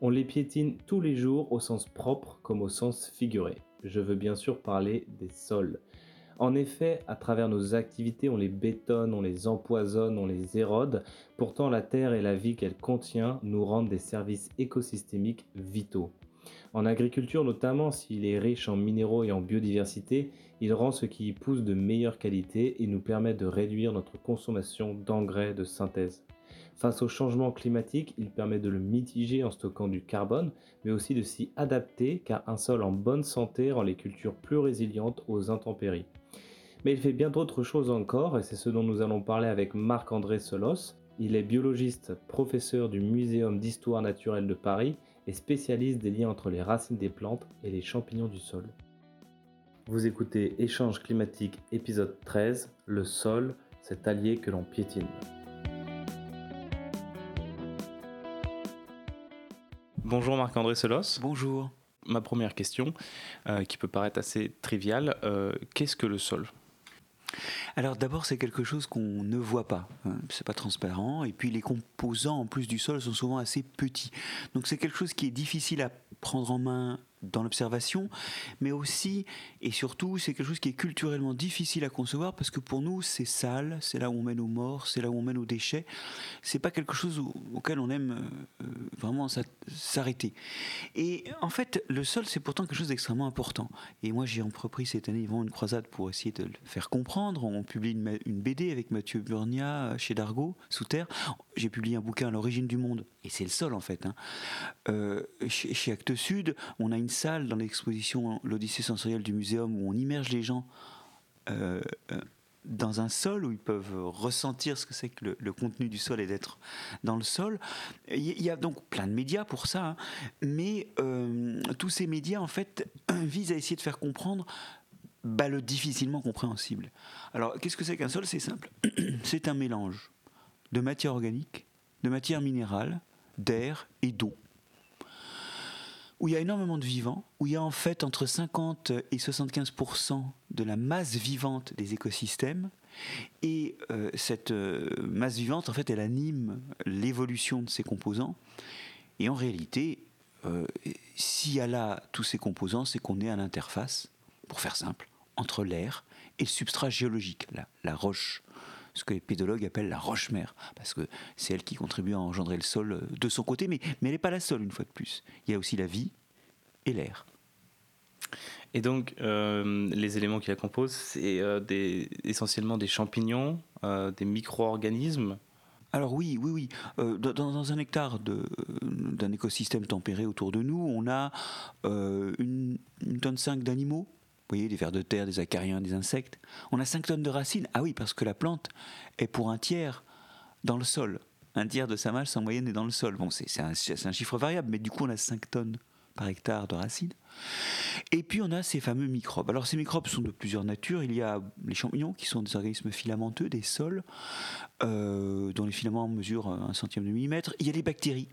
On les piétine tous les jours au sens propre comme au sens figuré. Je veux bien sûr parler des sols. En effet, à travers nos activités, on les bétonne, on les empoisonne, on les érode. Pourtant, la Terre et la vie qu'elle contient nous rendent des services écosystémiques vitaux. En agriculture notamment, s'il est riche en minéraux et en biodiversité, il rend ce qui y pousse de meilleure qualité et nous permet de réduire notre consommation d'engrais de synthèse. Face au changement climatique, il permet de le mitiger en stockant du carbone, mais aussi de s'y adapter car un sol en bonne santé rend les cultures plus résilientes aux intempéries. Mais il fait bien d'autres choses encore, et c'est ce dont nous allons parler avec Marc-André Solos. Il est biologiste, professeur du Muséum d'histoire naturelle de Paris et spécialiste des liens entre les racines des plantes et les champignons du sol. Vous écoutez Échange climatique épisode 13, le sol, cet allié que l'on piétine. Bonjour Marc-André Solos. Bonjour. Ma première question, euh, qui peut paraître assez triviale, euh, qu'est-ce que le sol? Alors d'abord, c'est quelque chose qu'on ne voit pas. Hein. C'est pas transparent. Et puis les composants en plus du sol sont souvent assez petits. Donc c'est quelque chose qui est difficile à prendre en main dans l'observation, mais aussi et surtout c'est quelque chose qui est culturellement difficile à concevoir parce que pour nous c'est sale, c'est là où on mène aux morts, c'est là où on mène aux déchets. C'est pas quelque chose auquel on aime euh, euh, vraiment s'arrêter. Et en fait, le sol c'est pourtant quelque chose d'extrêmement important. Et moi j'ai entrepris cette année vraiment une croisade pour essayer de le faire comprendre. On publie une, BD avec Mathieu Burnia chez Dargaud, sous terre. J'ai publié un bouquin à l'origine du monde, et c'est le sol en fait. Hein. Euh, chez, chez Actes Sud, on a une salle dans l'exposition L'Odyssée sensorielle du muséum où on immerge les gens euh, euh, dans un sol où ils peuvent ressentir ce que c'est que le, contenu du sol et d'être dans le sol. Il y a donc plein de médias pour ça, hein. mais euh, tous ces médias en fait visent à essayer de faire comprendre bah, le difficilement compréhensible. Alors qu'est-ce que c'est qu'un sol? C'est simple. c'est un mélange de matière organique, de matière minérale, d'air et d'eau où il y a énormément de vivants, où il y a en fait entre 50 et 75% de la masse vivante des écosystèmes. Et euh, cette euh, masse vivante, en fait, elle anime l'évolution de ces composants. Et en réalité, euh, s'il y a là tous ces composants, c'est qu'on est à l'interface, pour faire simple, entre l'air et le substrat géologique, la roche ce que les pédologues appellent la roche-mère, parce que c'est elle qui contribue à engendrer le sol euh, de son côté, mais, mais elle n'est pas la seule, une fois de plus. Il y a aussi la vie et l'air. Et donc, euh, les éléments qui la composent, c'est euh, essentiellement des champignons, des micro-organismes alors oui, oui, oui. dans, un hectare d'un écosystème tempéré autour de nous, on a une, une, tonne 5 d'animaux, vous voyez, des vers de terre, des acariens, des insectes. On a 5 tonnes de racines. Ah oui, parce que la plante est pour un tiers dans le sol. Un tiers de sa masse en moyenne est dans le sol. Bon, c'est un, chiffre variable, mais du coup, on a 5 tonnes par hectare de racines. Et puis on a ces fameux microbes. Alors ces microbes sont de plusieurs natures. Il y a les champignons qui sont des organismes filamenteux, des sols, euh, dont les filaments mesurent un centième de millimètre. Il y a les bactéries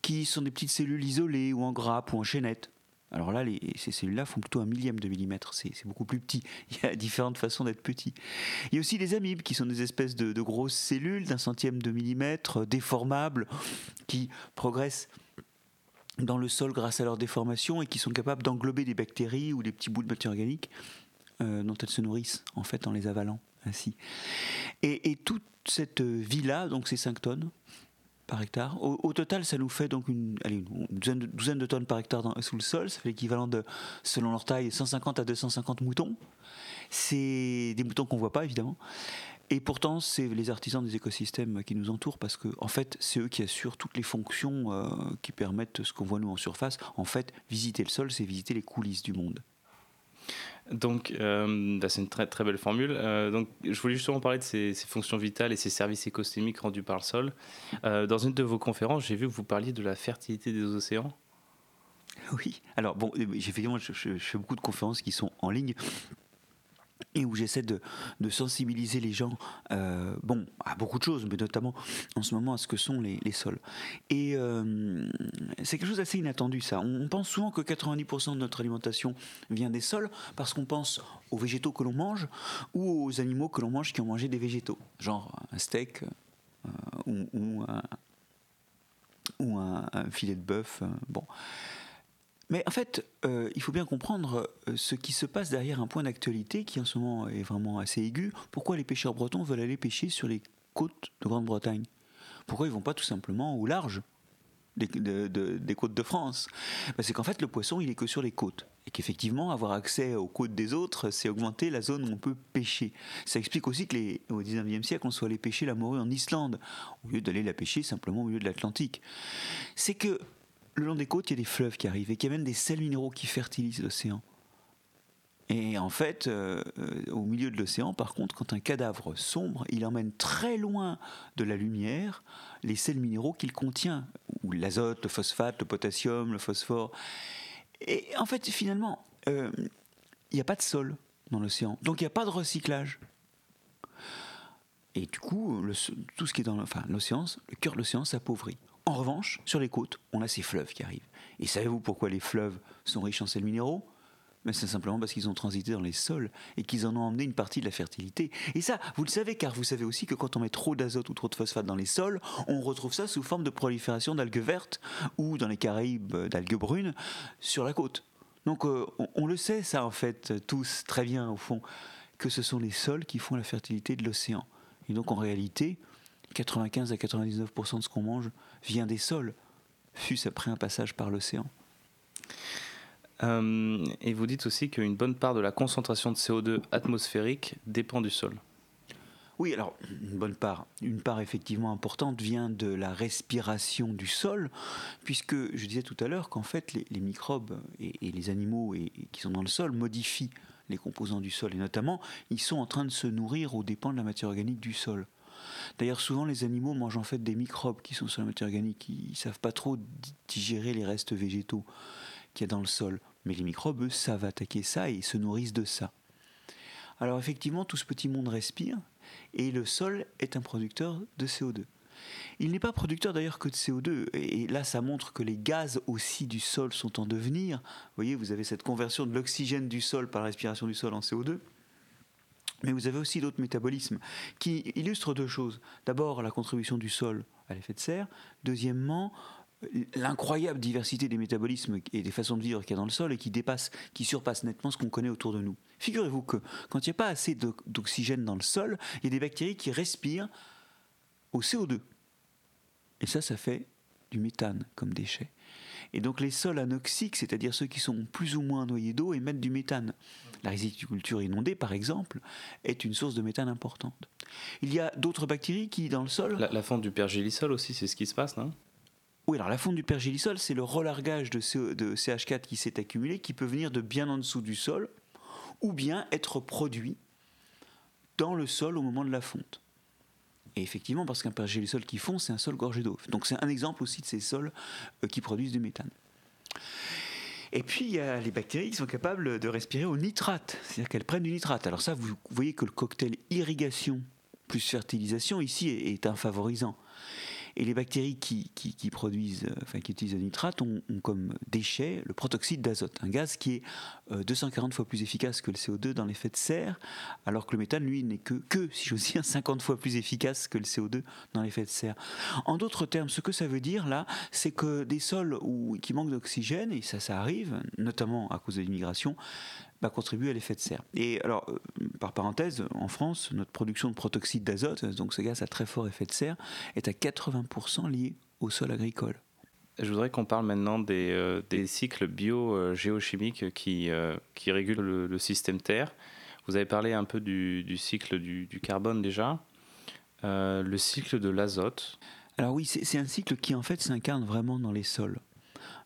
qui sont des petites cellules isolées ou en grappes ou en chaînettes. Alors là, ces cellules-là font plutôt un millième de millimètre, c'est beaucoup plus petit. Il y a différentes façons d'être petit. Il y a aussi les amibes, qui sont des espèces de, grosses cellules d'un centième de millimètre, déformables, qui progressent dans le sol grâce à leur déformation et qui sont capables d'englober des bactéries ou des petits bouts de matière organique euh, dont elles se nourrissent, en fait, en les avalant ainsi. Et, toute cette vie-là, donc ces 5 tonnes, par hectare. Au, total, ça nous fait donc une, douzaine, de, tonnes par hectare sous le sol. Ça fait l'équivalent de, selon leur taille, 150 à 250 moutons. C'est des moutons qu'on voit pas, évidemment. Et pourtant, c'est les artisans des écosystèmes qui nous entourent parce que, en fait, c'est eux qui assurent toutes les fonctions euh, qui permettent ce qu'on voit nous en surface. En fait, visiter le sol, c'est visiter les coulisses du monde. Donc, euh, bah, c'est une très, très belle formule. Euh, donc, je voulais justement parler de ces, fonctions vitales et ces services écosystémiques rendus par le sol. Euh, dans une de vos conférences, j'ai vu que vous parliez de la fertilité des océans. Oui, alors bon, effectivement, je, je, fais beaucoup de conférences qui sont en ligne et où j'essaie de, sensibiliser les gens, euh, bon, à beaucoup de choses, mais notamment en ce moment à ce que sont les, sols. Et euh, c'est quelque chose d'assez inattendu, ça. On, pense souvent que 90% de notre alimentation vient des sols parce qu'on pense aux végétaux que l'on mange ou aux animaux que l'on mange qui ont mangé des végétaux, genre un steak euh, ou, ou un, filet de bœuf. bon. Mais en fait, il faut bien comprendre ce qui se passe derrière un point d'actualité qui en ce moment est vraiment assez aigu. Pourquoi les pêcheurs bretons veulent aller pêcher sur les côtes de Grande-Bretagne? Pourquoi ils vont pas tout simplement au large des, côtes de France? Bah, c'est qu'en fait, le poisson, il est que sur les côtes. Et qu'effectivement, avoir accès aux côtes des autres, c'est augmenter la zone où on peut pêcher. Ça explique aussi que au 19e siècle, on soit allé pêcher la morue en Islande, au lieu d'aller la pêcher simplement au milieu de l'Atlantique. C'est que le long des côtes, il y a des fleuves qui arrivent et qu'il y a même des sels minéraux qui fertilisent l'océan. Et en fait, euh, au milieu de l'océan, par contre, quand un cadavre sombre, il emmène très loin de la lumière les sels minéraux qu'il contient, l'azote, le phosphate, le potassium, le phosphore. Et en fait, finalement, euh, il n'y a pas de sol dans l'océan, donc il n'y a pas de recyclage. Et du coup, tout ce qui est dans l'océan, le cœur de l'océan s'appauvrit. En revanche, sur les côtes, on a ces fleuves qui arrivent. Et savez-vous pourquoi les fleuves sont riches en sels minéraux? Mais c'est simplement parce qu'ils ont transité dans les sols et qu'ils en ont emmené une partie de la fertilité. Et ça, vous le savez, car vous savez aussi que quand on met trop d'azote ou trop de phosphate dans les sols, on retrouve ça sous forme de prolifération d'algues vertes ou dans les Caraïbes d'algues brunes sur la côte. Donc euh, on, le sait ça en fait tous très bien au fond, que ce sont les sols qui font la fertilité de l'océan. Et donc en réalité, 95 à 99% de ce qu'on mange vient des sols, fût-ce après un passage par l'océan. Euh, et vous dites aussi qu'une bonne part de la concentration de CO2 atmosphérique dépend du sol. Oui, alors une bonne part, une part effectivement importante vient de la respiration du sol, puisque je disais tout à l'heure qu'en fait les, microbes et, les animaux qui sont dans le sol modifient les composants du sol, et notamment ils sont en train de se nourrir aux dépens de la matière organique du sol. D'ailleurs, souvent les animaux mangent en fait des microbes qui sont sur la matière organique, ils ne savent pas trop digérer les restes végétaux qu'il y a dans le sol. Mais les microbes, eux, savent attaquer ça et se nourrissent de ça. Alors effectivement, tout ce petit monde respire et le sol est un producteur de CO2. Il n'est pas producteur d'ailleurs que de CO2, et là ça montre que les gaz aussi du sol sont en devenir. Vous voyez, vous avez cette conversion de l'oxygène du sol par la respiration du sol en CO2. Mais vous avez aussi d'autres métabolismes qui illustrent deux choses. D'abord, la contribution du sol à l'effet de serre. Deuxièmement, l'incroyable diversité des métabolismes et des façons de vivre qu'il y a dans le sol et qui surpasse nettement ce qu'on connaît autour de nous. Figurez-vous que quand il n'y a pas assez d'oxygène dans le sol, il y a des bactéries qui respirent au CO2. Et ça, ça fait du méthane comme déchet. Et donc les sols anoxiques, c'est-à-dire ceux qui sont plus ou moins noyés d'eau, émettent du méthane. La riziculture inondée, par exemple, est une source de méthane importante. Il y a d'autres bactéries qui, dans le sol... La, la fonte du pergélisol aussi, c'est ce qui se passe, non? Oui, alors la fonte du pergélisol, c'est le relargage de, CH4 qui s'est accumulé, qui peut venir de bien en dessous du sol, ou bien être produit dans le sol au moment de la fonte. Et effectivement, parce qu'un pergélisol qui fond, c'est un sol gorgé d'eau. Donc c'est un exemple aussi de ces sols euh, qui produisent du méthane. Et puis, il y a les bactéries qui sont capables de respirer au nitrate, c'est-à-dire qu'elles prennent du nitrate. Alors ça, vous voyez que le cocktail irrigation plus fertilisation ici est un favorisant. Et les bactéries qui, produisent, euh, enfin qui utilisent le nitrate ont, comme déchet le protoxyde d'azote, un gaz qui est 240 euh, fois plus efficace que le CO2 dans l'effet de serre, alors que le méthane, lui, n'est que, que, si j'ose dire, 50 fois plus efficace que le CO2 dans l'effet de serre. En d'autres termes, ce que ça veut dire là, c'est que des sols qui manquent d'oxygène, et ça, ça arrive, notamment à cause de l'immigration, bah, contribuer à l'effet de serre. Et alors, euh, par parenthèse, en France, notre production de protoxyde d'azote, donc ce gaz à très fort effet de serre, est à 80% liée au sol agricole. Je voudrais qu'on parle maintenant des, euh, des cycles bio-géochimiques qui, euh, qui régulent le, système Terre. Vous avez parlé un peu du, du cycle du, du, carbone déjà. le cycle de l'azote. Alors oui, c'est un cycle qui en fait s'incarne vraiment dans les sols.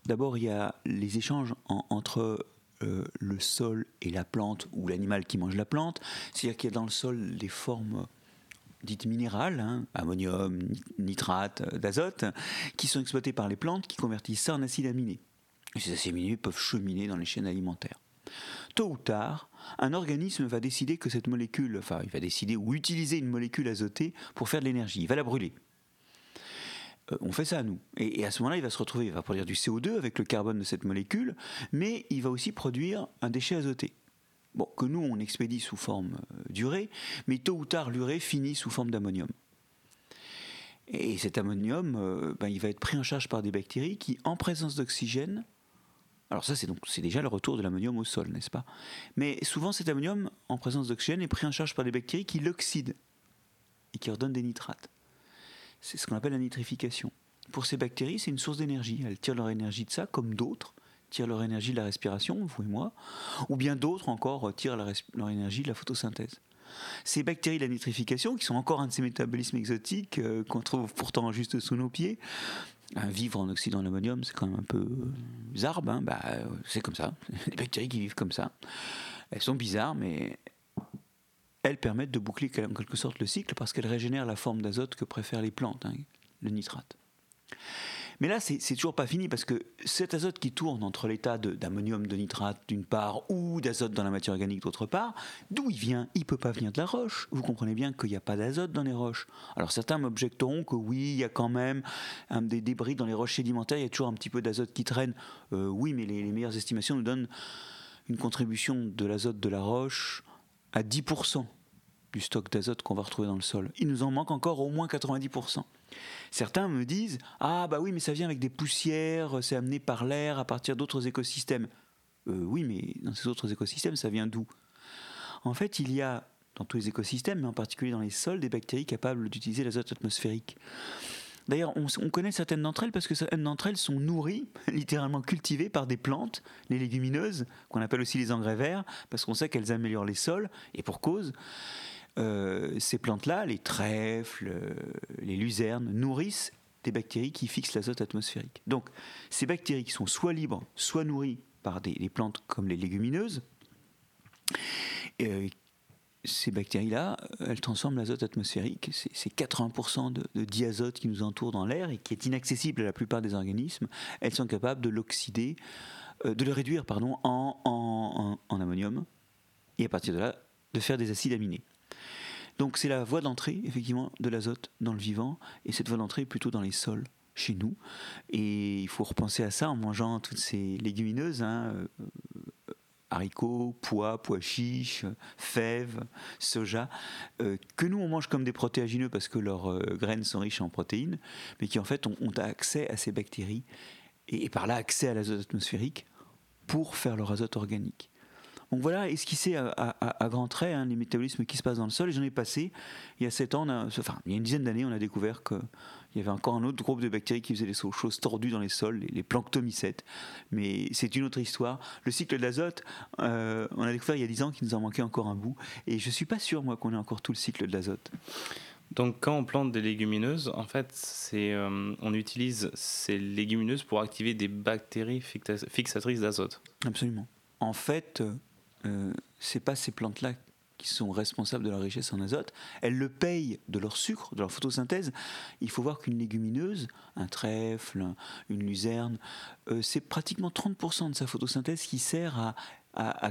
D'abord, il y a les échanges entre euh, le sol et la plante ou l'animal qui mange la plante. C'est-à-dire qu'il y a dans le sol des formes dites minérales, hein, ammonium, nitrate, euh, d'azote, qui sont exploitées par les plantes qui convertissent ça en acides aminés. Et ces acides aminés peuvent cheminer dans les chaînes alimentaires. Tôt ou tard, un organisme va décider que cette molécule, enfin, il va décider ou utiliser une molécule azotée pour faire de l'énergie. Il va la brûler. Euh, on fait ça à nous. Et, à ce moment-là, il va se retrouver, il va produire du CO2 avec le carbone de cette molécule, mais il va aussi produire un déchet azoté. Bon, que nous, on expédie sous forme euh, d'urée, mais tôt ou tard, l'urée finit sous forme d'ammonium. Et cet ammonium, euh, ben, il va être pris en charge par des bactéries qui, en présence d'oxygène, alors ça c'est donc c'est déjà le retour de l'ammonium au sol, n'est-ce pas? Mais souvent cet ammonium, en présence d'oxygène, est pris en charge par des bactéries qui l'oxydent et qui redonnent des nitrates. C'est ce qu'on appelle la nitrification. Pour ces bactéries, c'est une source d'énergie. Elles tirent leur énergie de ça, comme d'autres tirent leur énergie de la respiration, vous et moi, ou bien d'autres encore tirent leur énergie de la photosynthèse. Ces bactéries de la nitrification, qui sont encore un de ces métabolismes exotiques euh, qu'on trouve pourtant juste sous nos pieds, vivre en oxydant l'ammonium, c'est quand même un peu bizarre, hein, c'est comme ça. Les bactéries qui vivent comme ça. Elles sont bizarres, mais elles permettent de boucler en quelque sorte le cycle parce qu'elles régénèrent la forme d'azote que préfèrent les plantes, hein, le nitrate. Mais là, c'est toujours pas fini parce que cet azote qui tourne entre l'état d'ammonium de, nitrate d'une part ou d'azote dans la matière organique d'autre part, d'où il vient? Il peut pas venir de la roche. Vous comprenez bien qu'il n'y a pas d'azote dans les roches. Alors certains m'objecteront que oui, il y a quand même des débris dans les roches sédimentaires, il y a toujours un petit peu d'azote qui traîne. Euh, oui, mais les, les meilleures estimations nous donnent une contribution de l'azote de la roche à 10% du stock d'azote qu'on va retrouver dans le sol. Il nous en manque encore au moins 90%. Certains me disent Ah, bah oui, mais ça vient avec des poussières, c'est amené par l'air à partir d'autres écosystèmes. Euh, oui, mais dans ces autres écosystèmes, ça vient d'où? En fait, il y a dans tous les écosystèmes, mais en particulier dans les sols, des bactéries capables d'utiliser l'azote atmosphérique. D'ailleurs, on, connaît certaines d'entre elles parce que certaines d'entre elles sont nourries, littéralement cultivées par des plantes, les légumineuses, qu'on appelle aussi les engrais verts, parce qu'on sait qu'elles améliorent les sols, et pour cause. Euh, ces plantes-là, les trèfles, euh, les luzernes, nourrissent des bactéries qui fixent l'azote atmosphérique. Donc, ces bactéries qui sont soit libres, soit nourries par des, plantes comme les légumineuses, euh, ces bactéries-là, elles transforment l'azote atmosphérique. C'est 80% de, diazote qui nous entoure dans l'air et qui est inaccessible à la plupart des organismes. Elles sont capables de l'oxyder, de le réduire pardon, en, en ammonium, et à partir de là, de faire des acides aminés. Donc c'est la voie d'entrée, effectivement, de l'azote dans le vivant, et cette voie d'entrée est plutôt dans les sols chez nous. Et il faut repenser à ça en mangeant toutes ces légumineuses, hein, euh, haricots, pois, pois chiches, fèves, soja, euh, que nous on mange comme des protéagineux parce que leurs euh, graines sont riches en protéines, mais qui en fait ont, accès à ces bactéries et, par là accès à l'azote atmosphérique pour faire leur azote organique. Donc voilà esquissé à, à, à grands traits hein, les métabolismes qui se passent dans le sol. Et j'en ai passé, il y a 7 ans, enfin il y a une dizaine d'années, on a découvert qu'il y avait encore un autre groupe de bactéries qui faisaient des choses tordues dans les sols, les, planctomycètes. Mais c'est une autre histoire. Le cycle de l'azote, euh, on a découvert il y a 10 ans qu'il nous en manquait encore un bout. Et je ne suis pas sûr, moi, qu'on ait encore tout le cycle de l'azote. Donc quand on plante des légumineuses, en fait, c'est, euh, on utilise ces légumineuses pour activer des bactéries fixatrices d'azote. Absolument. En fait, euh, c'est pas ces plantes-là qui sont responsables de leur richesse en azote, elles le payent de leur sucre, de leur photosynthèse. Il faut voir qu'une légumineuse, un trèfle, une luzerne, euh, c'est pratiquement 30% de sa photosynthèse qui sert à,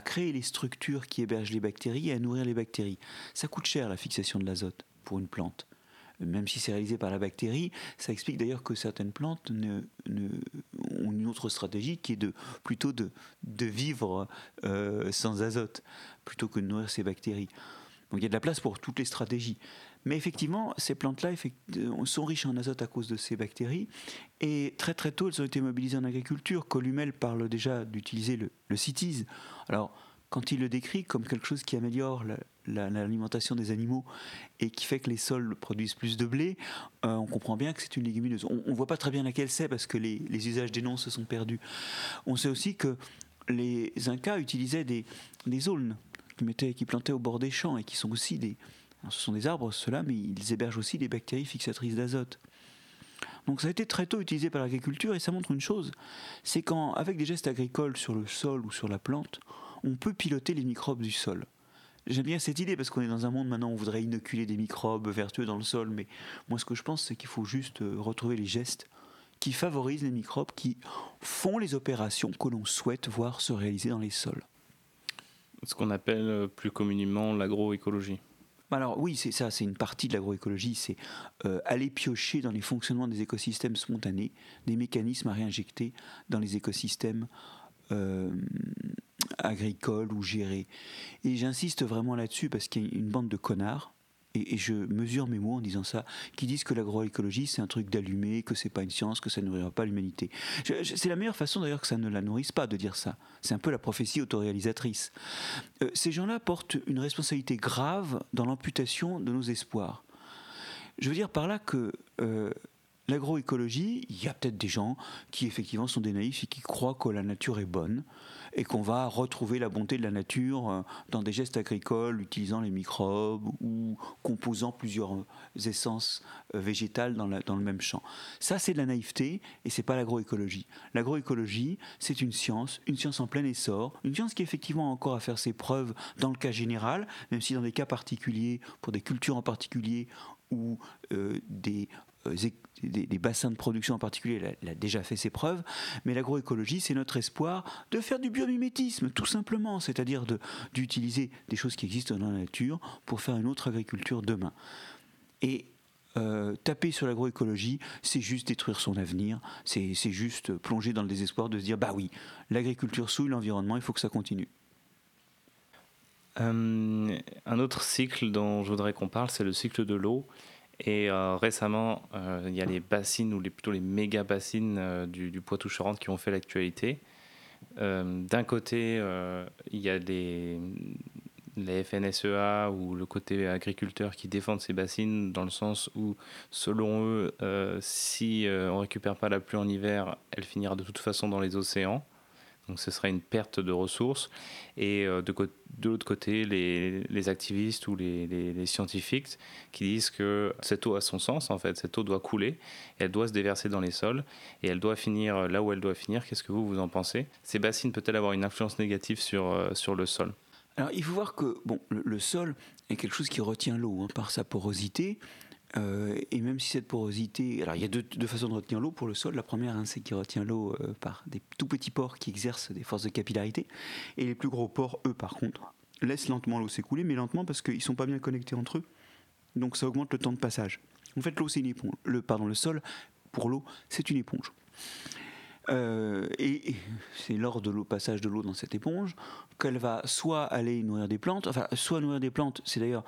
créer les structures qui hébergent les bactéries et à nourrir les bactéries. Ça coûte cher la fixation de l'azote pour une plante même si c'est réalisé par la bactérie, ça explique d'ailleurs que certaines plantes ont une autre stratégie qui est de, plutôt de, vivre euh, sans azote, plutôt que de nourrir ces bactéries. Donc il y a de la place pour toutes les stratégies. Mais effectivement, ces plantes-là sont riches en azote à cause de ces bactéries. Et très très tôt, elles ont été mobilisées en agriculture. Columel parle déjà d'utiliser le, le CITES. Alors, quand il le décrit comme quelque chose qui améliore l'alimentation des animaux et qui fait que les sols produisent plus de blé, euh, on comprend bien que c'est une légumineuse. On ne voit pas très bien laquelle c'est parce que les, usages des noms se sont perdus. On sait aussi que les Incas utilisaient des, des aulnes qui, qui plantaient au bord des champs et qui sont aussi des... ce sont des arbres, ceux-là, mais ils hébergent aussi des bactéries fixatrices d'azote. Donc ça a été très tôt utilisé par l'agriculture et ça montre une chose, c'est qu'avec des gestes agricoles sur le sol ou sur la plante, on peut piloter les microbes du sol. J'aime bien cette idée parce qu'on est dans un monde maintenant où on voudrait inoculer des microbes vertueux dans le sol, mais moi ce que je pense c'est qu'il faut juste euh, retrouver les gestes qui favorisent les microbes, qui font les opérations que l'on souhaite voir se réaliser dans les sols. Ce qu'on appelle euh, plus communément l'agroécologie. Alors oui, c'est ça, c'est une partie de l'agroécologie, c'est euh, aller piocher dans les fonctionnements des écosystèmes spontanés, des mécanismes à réinjecter dans les écosystèmes agricole ou géré. Et j'insiste vraiment là-dessus parce qu'il y a une bande de connards et, je mesure mes mots en disant ça, qui disent que l'agroécologie c'est un truc d'allumé, que c'est pas une science, que ça ne nourrira pas l'humanité. C'est la meilleure façon d'ailleurs que ça ne la nourrisse pas de dire ça. C'est un peu la prophétie autoréalisatrice. Euh, ces gens-là portent une responsabilité grave dans l'amputation de nos espoirs. Je veux dire par là que euh, l'agroécologie, il y a peut-être des gens qui effectivement sont des naïfs et qui croient que la nature est bonne et qu'on va retrouver la bonté de la nature euh, dans des gestes agricoles, utilisant les microbes ou composant plusieurs euh, essences euh, végétales dans, le même champ. Ça, c'est de la naïveté et c'est pas l'agroécologie. L'agroécologie, c'est une science, une science en plein essor, une science qui effectivement a encore à faire ses preuves dans le cas général, même si dans des cas particuliers, pour des cultures en particulier ou des euh, des, bassins de production en particulier, elle a, déjà fait ses preuves, mais l'agroécologie, c'est notre espoir de faire du biomimétisme, tout simplement, c'est-à-dire d'utiliser des choses qui existent dans la nature pour faire une autre agriculture demain. Et euh, taper sur l'agroécologie, c'est juste détruire son avenir, c'est juste plonger dans le désespoir de se dire, bah oui, l'agriculture souille l'environnement, il faut que ça continue. Euh, un autre cycle dont je voudrais qu'on parle, c'est le cycle de l'eau. Et euh, récemment, euh, il y a les bassines, ou plutôt les méga bassines euh, du, du Poitou-Charentes qui ont fait l'actualité. D'un côté, il y a les FNSEA ou le côté agriculteur qui défendent ces bassines dans le sens où, selon eux, si on ne récupère pas la pluie en hiver, elle finira de toute façon dans les océans. Donc ce serait une perte de ressources. Et euh, de, l'autre côté, les, activistes ou les, scientifiques qui disent que cette eau a son sens, en fait. Cette eau doit couler, elle doit se déverser dans les sols et elle doit finir là où elle doit finir. Qu'est-ce que vous, vous en pensez? Ces bassines peuvent-elles avoir une influence négative sur, euh, sur le sol? Alors il faut voir que bon, le, sol est quelque chose qui retient l'eau hein, par sa porosité. Euh, et même si cette porosité. Alors, il y a deux, façons de retenir l'eau pour le sol. La première, hein, c'est qu'il retient l'eau euh, par des tout petits pores qui exercent des forces de capillarité. Et les plus gros pores, eux, par contre, laissent lentement l'eau s'écouler, mais lentement parce qu'ils ne sont pas bien connectés entre eux. Donc, ça augmente le temps de passage. En fait, l'eau, c'est une éponge. Le, pardon, le sol, pour l'eau, c'est une éponge. Euh, et c'est lors de l'eau, passage de l'eau dans cette éponge qu'elle va soit aller nourrir des plantes, enfin, soit nourrir des plantes, c'est d'ailleurs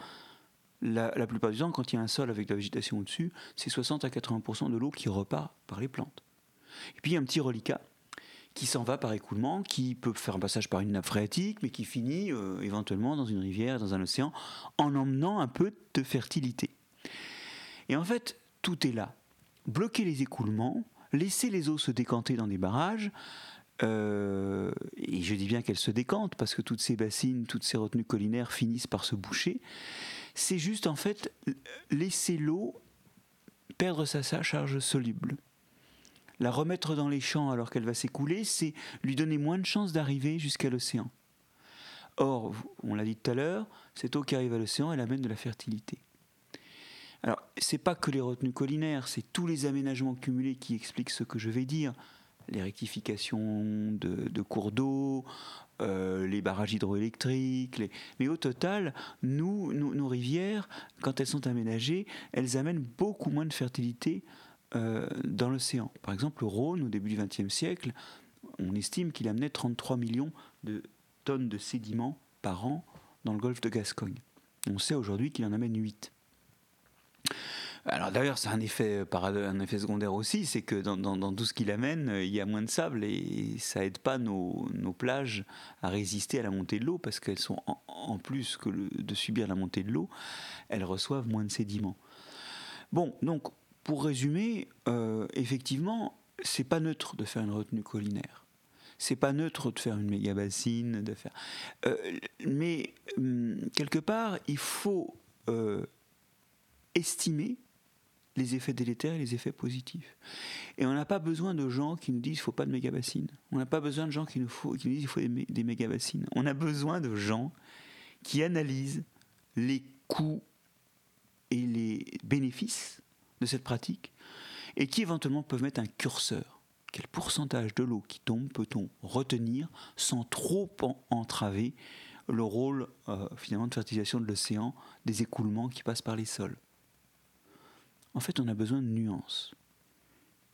la, plupart du temps, quand il y a un sol avec de la végétation au-dessus, c'est 60 à 80% de l'eau qui repart par les plantes. Et puis il y a un petit reliquat qui s'en va par écoulement, qui peut faire un passage par une nappe phréatique, mais qui finit euh, éventuellement dans une rivière, dans un océan, en emmenant un peu de fertilité. Et en fait, tout est là. Bloquer les écoulements, laisser les eaux se décanter dans des barrages, euh, et je dis bien qu'elles se décantent parce que toutes ces bassines, toutes ces retenues collinaires finissent par se boucher c'est juste en fait laisser l'eau perdre sa, charge soluble. La remettre dans les champs alors qu'elle va s'écouler, c'est lui donner moins de chances d'arriver jusqu'à l'océan. Or, on l'a dit tout à l'heure, cette eau qui arrive à l'océan, elle amène de la fertilité. Alors, c'est pas que les retenues collinaires, c'est tous les aménagements cumulés qui expliquent ce que je vais dire. Les rectifications de cours d'eau, euh, les barrages hydroélectriques. Mais au total, nos rivières, quand elles sont aménagées, elles amènent beaucoup moins de fertilité euh, dans l'océan. Par exemple, le Rhône, au début du XXe siècle, on estime qu'il amenait 33 millions de tonnes de sédiments par an dans le golfe de Gascogne. On sait aujourd'hui qu'il en amène 8. Alors d'ailleurs, c'est un effet, un effet secondaire aussi, c'est que dans, tout ce qu'il amène, il y a moins de sable et ça aide pas nos, plages à résister à la montée de l'eau parce qu'elles sont en, plus que de subir la montée de l'eau, elles reçoivent moins de sédiments. Bon, donc pour résumer, euh, effectivement, c'est pas neutre de faire une retenue collinaire. C'est pas neutre de faire une méga bassine, de faire. Euh, mais hum, quelque part, il faut euh, estimer les effets délétères et les effets positifs. Et on n'a pas besoin de gens qui nous disent qu'il ne faut pas de méga bassines. On n'a pas besoin de gens qui nous, disent qu'il faut des, des méga bassines. On a besoin de gens qui analysent les coûts et les bénéfices de cette pratique et qui éventuellement peuvent mettre un curseur. Quel pourcentage de l'eau qui tombe peut-on retenir sans trop entraver le rôle euh, finalement de fertilisation de l'océan, des écoulements qui passent par les sols? En fait, on a besoin de nuances.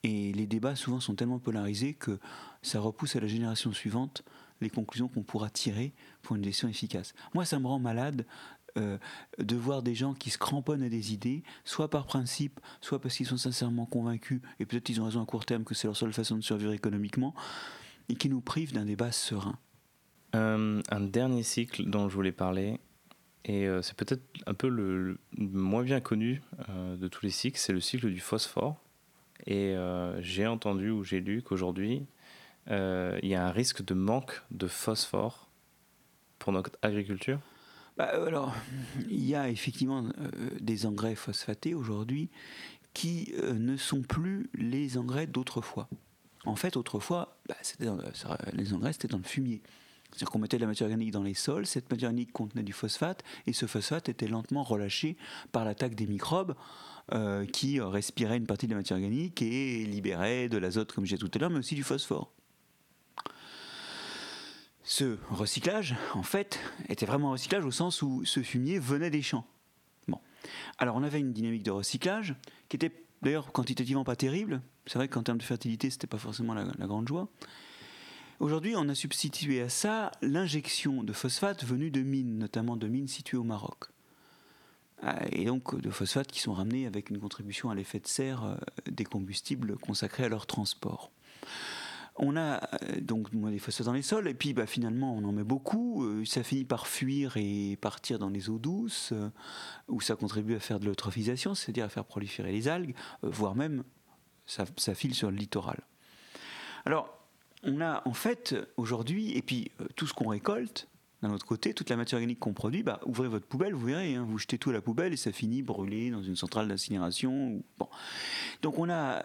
Et les débats souvent sont tellement polarisés que ça repousse à la génération suivante les conclusions qu'on pourra tirer pour une gestion efficace. Moi, ça me rend malade euh, de voir des gens qui se cramponnent à des idées, soit par principe, soit parce qu'ils sont sincèrement convaincus, et peut-être ils ont raison à court terme que c'est leur seule façon de survivre économiquement, et qui nous privent d'un débat serein. un dernier cycle dont je voulais parler, et c'est peut-être un peu le, moins bien connu de tous les cycles, c'est le cycle du phosphore. Et j'ai entendu ou j'ai lu qu'aujourd'hui, il y a un risque de manque de phosphore pour notre agriculture? Bah, euh, Alors, il y a effectivement euh, des engrais phosphatés aujourd'hui qui euh, ne sont plus les engrais d'autrefois. En fait, autrefois, bah, les engrais, c'était dans le fumier. C'est-à-dire qu'on mettait de la matière organique dans les sols, cette matière organique contenait du phosphate, et ce phosphate était lentement relâché par l'attaque des microbes qui respiraient une partie de la matière organique et libéraient de l'azote, comme j'ai tout à l'heure, mais aussi du phosphore. Ce recyclage, en fait, était vraiment un recyclage au sens où ce fumier venait des champs. Alors on avait une dynamique de recyclage qui était d'ailleurs quantitativement pas terrible. C'est vrai qu'en termes de fertilité, c'était pas forcément la, grande joie. Aujourd'hui, on a substitué à ça l'injection de phosphate venue de mines, notamment de mines situées au Maroc. Ah, et donc de phosphates qui sont ramenés avec une contribution à l'effet de serre euh, des combustibles consacrés à leur transport. On a euh, donc des phosphates dans les sols, et puis bah, finalement on en met beaucoup, euh, ça finit par fuir et partir dans les eaux douces, où ça contribue à faire de l'eutrophisation, c'est-à-dire à faire proliférer les algues, voire même ça, file sur le littoral. Alors, on a en fait aujourd'hui, et puis tout ce qu'on récolte, d'un autre côté, toute la matière organique qu'on produit, bah, ouvrez votre poubelle, vous verrez, hein, vous jetez tout à la poubelle et ça finit brûlé dans une centrale d'incinération. Donc on a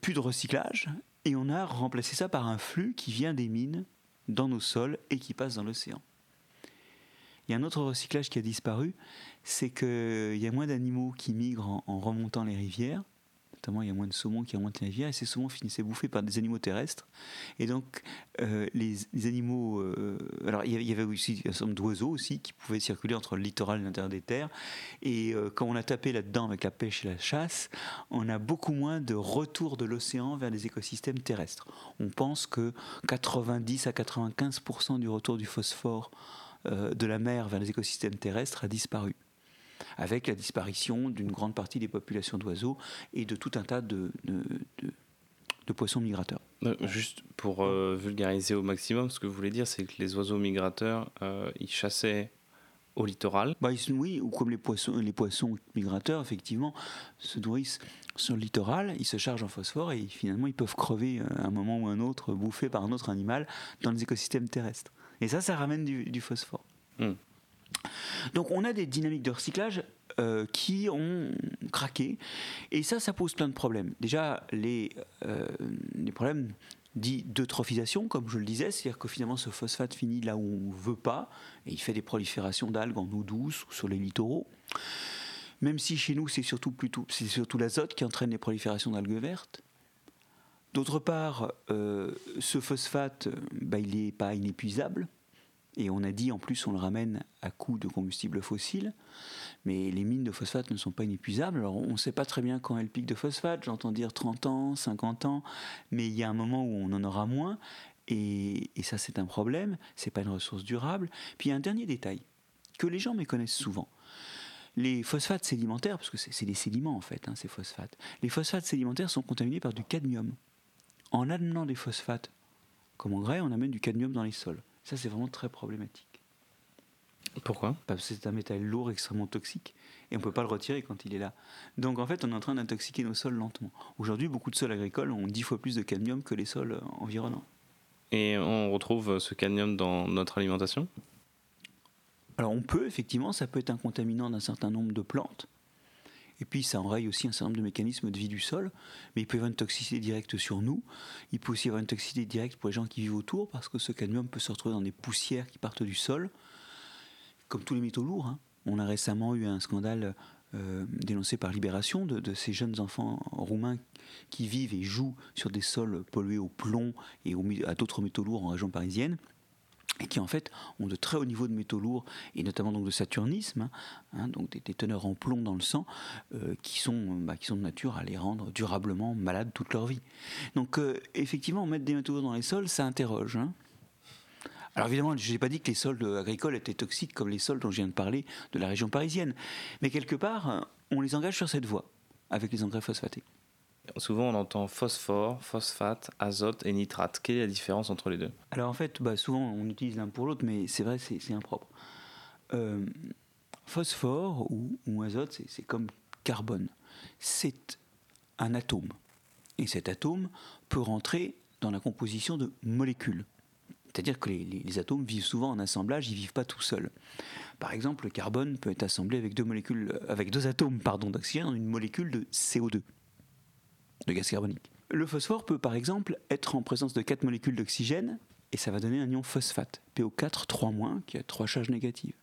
plus de recyclage et on a remplacé ça par un flux qui vient des mines dans nos sols et qui passe dans l'océan. Il y a un autre recyclage qui a disparu, c'est qu'il y a moins d'animaux qui migrent en, remontant les rivières, Notamment, il y a moins de saumons qui remontent les rivières et ces saumons finissaient bouffés par des animaux terrestres. Et donc, euh, les, animaux. Euh, alors, il y avait aussi un certain nombre d'oiseaux aussi qui pouvaient circuler entre le littoral et l'intérieur des terres. Et euh, quand on a tapé là-dedans avec la pêche et la chasse, on a beaucoup moins de retour de l'océan vers les écosystèmes terrestres. On pense que 90 à 95% du retour du phosphore de la mer vers les écosystèmes terrestres a disparu avec la disparition d'une grande partie des populations d'oiseaux et de tout un tas de, de, poissons migrateurs. Euh, juste pour euh, vulgariser au maximum, ce que vous voulez dire, c'est que les oiseaux migrateurs, euh, ils chassaient au littoral bah, Oui, ou comme les poissons, les poissons migrateurs, effectivement, se nourrissent sur le littoral, ils se chargent en phosphore et finalement ils peuvent crever à un moment ou un autre, bouffés par un autre animal dans les écosystèmes terrestres. Et ça, ça ramène du, phosphore. Hmm. Donc on a des dynamiques de recyclage euh, qui ont craqué. Et ça, ça pose plein de problèmes. Déjà, les, euh, problèmes dits d'eutrophisation, comme je le disais, c'est-à-dire que finalement ce phosphate finit là où on ne veut pas, et il fait des proliférations d'algues en eau douce ou sur les littoraux. Même si chez nous, c'est surtout, plutôt, c'est surtout l'azote qui entraîne les proliférations d'algues vertes. D'autre part, euh, ce phosphate, bah, il n'est pas inépuisable. Et on a dit en plus on le ramène à coût de combustible fossile, mais les mines de phosphate ne sont pas inépuisables. Alors on ne sait pas très bien quand elles piquent de phosphate, j'entends dire 30 ans, 50 ans, mais il y a un moment où on en aura moins, et, ça c'est un problème, c'est pas une ressource durable. Puis il y a un dernier détail que les gens méconnaissent souvent. Les phosphates sédimentaires, parce que c'est des sédiments en fait, hein, ces phosphates, les phosphates sédimentaires sont contaminés par du cadmium. En amenant des phosphates comme engrais, on amène du cadmium dans les sols. Ça, c'est vraiment très problématique. Pourquoi? Parce que c'est un métal lourd, extrêmement toxique, et on ne peut pas le retirer quand il est là. Donc en fait, on est en train d'intoxiquer nos sols lentement. Aujourd'hui, beaucoup de sols agricoles ont dix fois plus de cadmium que les sols environnants. Et on retrouve ce cadmium dans notre alimentation? Alors on peut, effectivement, ça peut être un contaminant d'un certain nombre de plantes. Et puis ça enraye aussi un certain nombre de mécanismes de vie du sol, mais il peut y avoir une toxicité directe sur nous. Il peut aussi y avoir une toxicité directe pour les gens qui vivent autour, parce que ce cadmium peut se retrouver dans des poussières qui partent du sol, comme tous les métaux lourds. Hein. On a récemment eu un scandale euh, dénoncé par Libération de, ces jeunes enfants roumains qui vivent et jouent sur des sols pollués au plomb et à d'autres métaux lourds en région parisienne et qui en fait ont de très hauts niveaux de métaux lourds et notamment donc de saturnisme, hein, hein, donc des, teneurs en plomb dans le sang, euh, qui, sont, bah, qui sont de nature à les rendre durablement malades toute leur vie. Donc euh, effectivement, mettre des métaux lourds dans les sols, ça interroge. Hein. Alors évidemment, je n'ai pas dit que les sols agricoles étaient toxiques comme les sols dont je viens de parler de la région parisienne. Mais quelque part, on les engage sur cette voie avec les engrais phosphatés. Souvent, on entend phosphore, phosphate, azote et nitrate. Quelle est la différence entre les deux? Alors en fait, bah, souvent on utilise l'un pour l'autre, mais c'est vrai, c'est impropre. Euh, phosphore ou, azote, c'est comme carbone. C'est un atome. Et cet atome peut rentrer dans la composition de molécules. C'est-à-dire que les, atomes vivent souvent en assemblage, ils ne vivent pas tout seuls. Par exemple, le carbone peut être assemblé avec deux, molécules, avec deux atomes d'oxygène dans une molécule de CO2, de gaz carbonique. Le phosphore peut par exemple être en présence de quatre molécules d'oxygène et ça va donner un ion phosphate, PO4 3-, qui a trois charges négatives.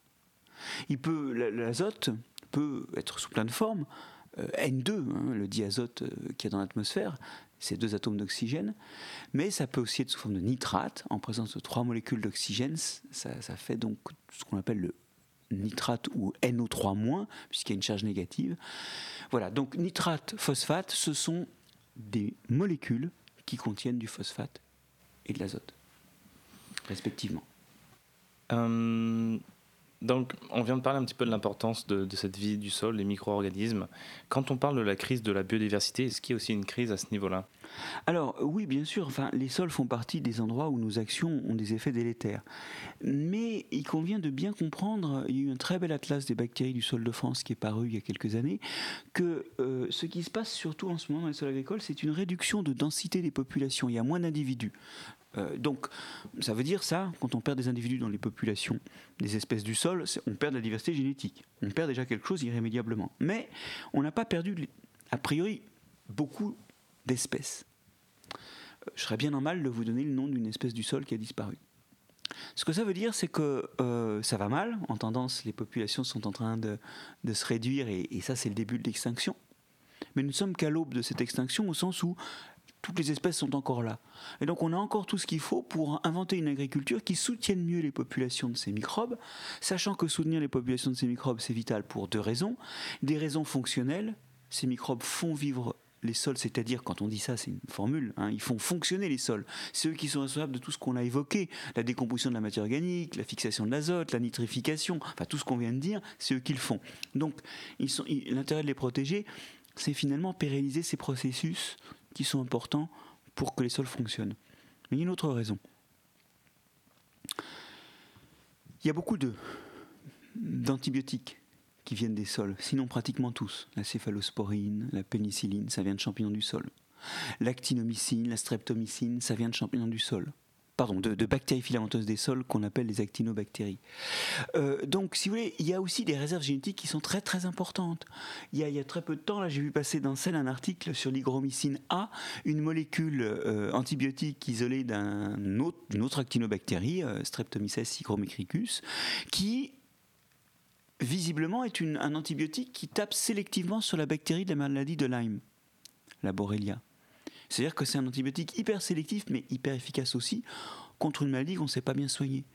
Il peut, l'azote peut être sous plein de formes. Euh, N2, hein, le diazote euh, qui est dans l'atmosphère, ces deux atomes d'oxygène, mais ça peut aussi être sous forme de nitrate, en présence de trois molécules d'oxygène, ça, fait donc ce qu'on appelle le nitrate ou NO3-, puisqu'il y a une charge négative. Voilà, donc nitrate, phosphate, ce sont des molécules qui contiennent du phosphate et de l'azote, respectivement. Euh, donc, on vient de parler un petit peu de l'importance de, cette vie du sol, des micro-organismes. Quand on parle de la crise de la biodiversité, est-ce qu'il y a aussi une crise à ce niveau-là? Alors, oui, bien sûr. Enfin, les sols font partie des endroits où nos actions ont des effets délétères. Mais il convient de bien comprendre, il y a eu un très bel atlas des bactéries du sol de France qui est paru il y a quelques années, que euh, ce qui se passe surtout en ce moment dans les sols agricoles, c'est une réduction de densité des populations. Il y a moins d'individus. Euh, donc, ça veut dire ça, quand on perd des individus dans les populations, des espèces du sol, on perd de la diversité génétique. On perd déjà quelque chose irrémédiablement. Mais on n'a pas perdu, a priori, beaucoup d'espèces. Euh, je serais bien en mal de vous donner le nom d'une espèce du sol qui a disparu. Ce que ça veut dire, c'est que euh, ça va mal. En tendance, les populations sont en train de, se réduire et, et ça, c'est le début de l'extinction. Mais nous ne sommes qu'à l'aube de cette extinction au sens où toutes les espèces sont encore là. Et donc on a encore tout ce qu'il faut pour inventer une agriculture qui soutienne mieux les populations de ces microbes, sachant que soutenir les populations de ces microbes, c'est vital pour deux raisons. Des raisons fonctionnelles, ces microbes font vivre les sols, c'est-à-dire, quand on dit ça, c'est une formule, hein, ils font fonctionner les sols. C'est eux qui sont responsables de tout ce qu'on a évoqué, la décomposition de la matière organique, la fixation de l'azote, la nitrification, enfin tout ce qu'on vient de dire, c'est eux qui le font. Donc, l'intérêt de les protéger, c'est finalement pérenniser ces processus qui sont importants pour que les sols fonctionnent. Mais il y a une autre raison. Il y a beaucoup d'antibiotiques qui viennent des sols, sinon pratiquement tous. La céphalosporine, la pénicilline, ça vient de champignons du sol. L'actinomycine, la streptomycine, ça vient de champignons du sol pardon, de, bactéries filamenteuses des sols qu'on appelle les actinobactéries. Euh, donc, si vous voulez, il y a aussi des réserves génétiques qui sont très très importantes. Il y a, très peu de temps, là, j'ai vu passer dans celle un article sur l'hygromycine A, une molécule euh, antibiotique isolée d'une autre, actinobactérie, euh, Streptomyces hygromecricus, qui visiblement est un antibiotique qui tape sélectivement sur la bactérie de la maladie de Lyme, la Borrelia. C'est-à-dire que c'est un antibiotique hyper sélectif, mais hyper efficace aussi, contre une maladie qu'on ne sait pas bien soigner.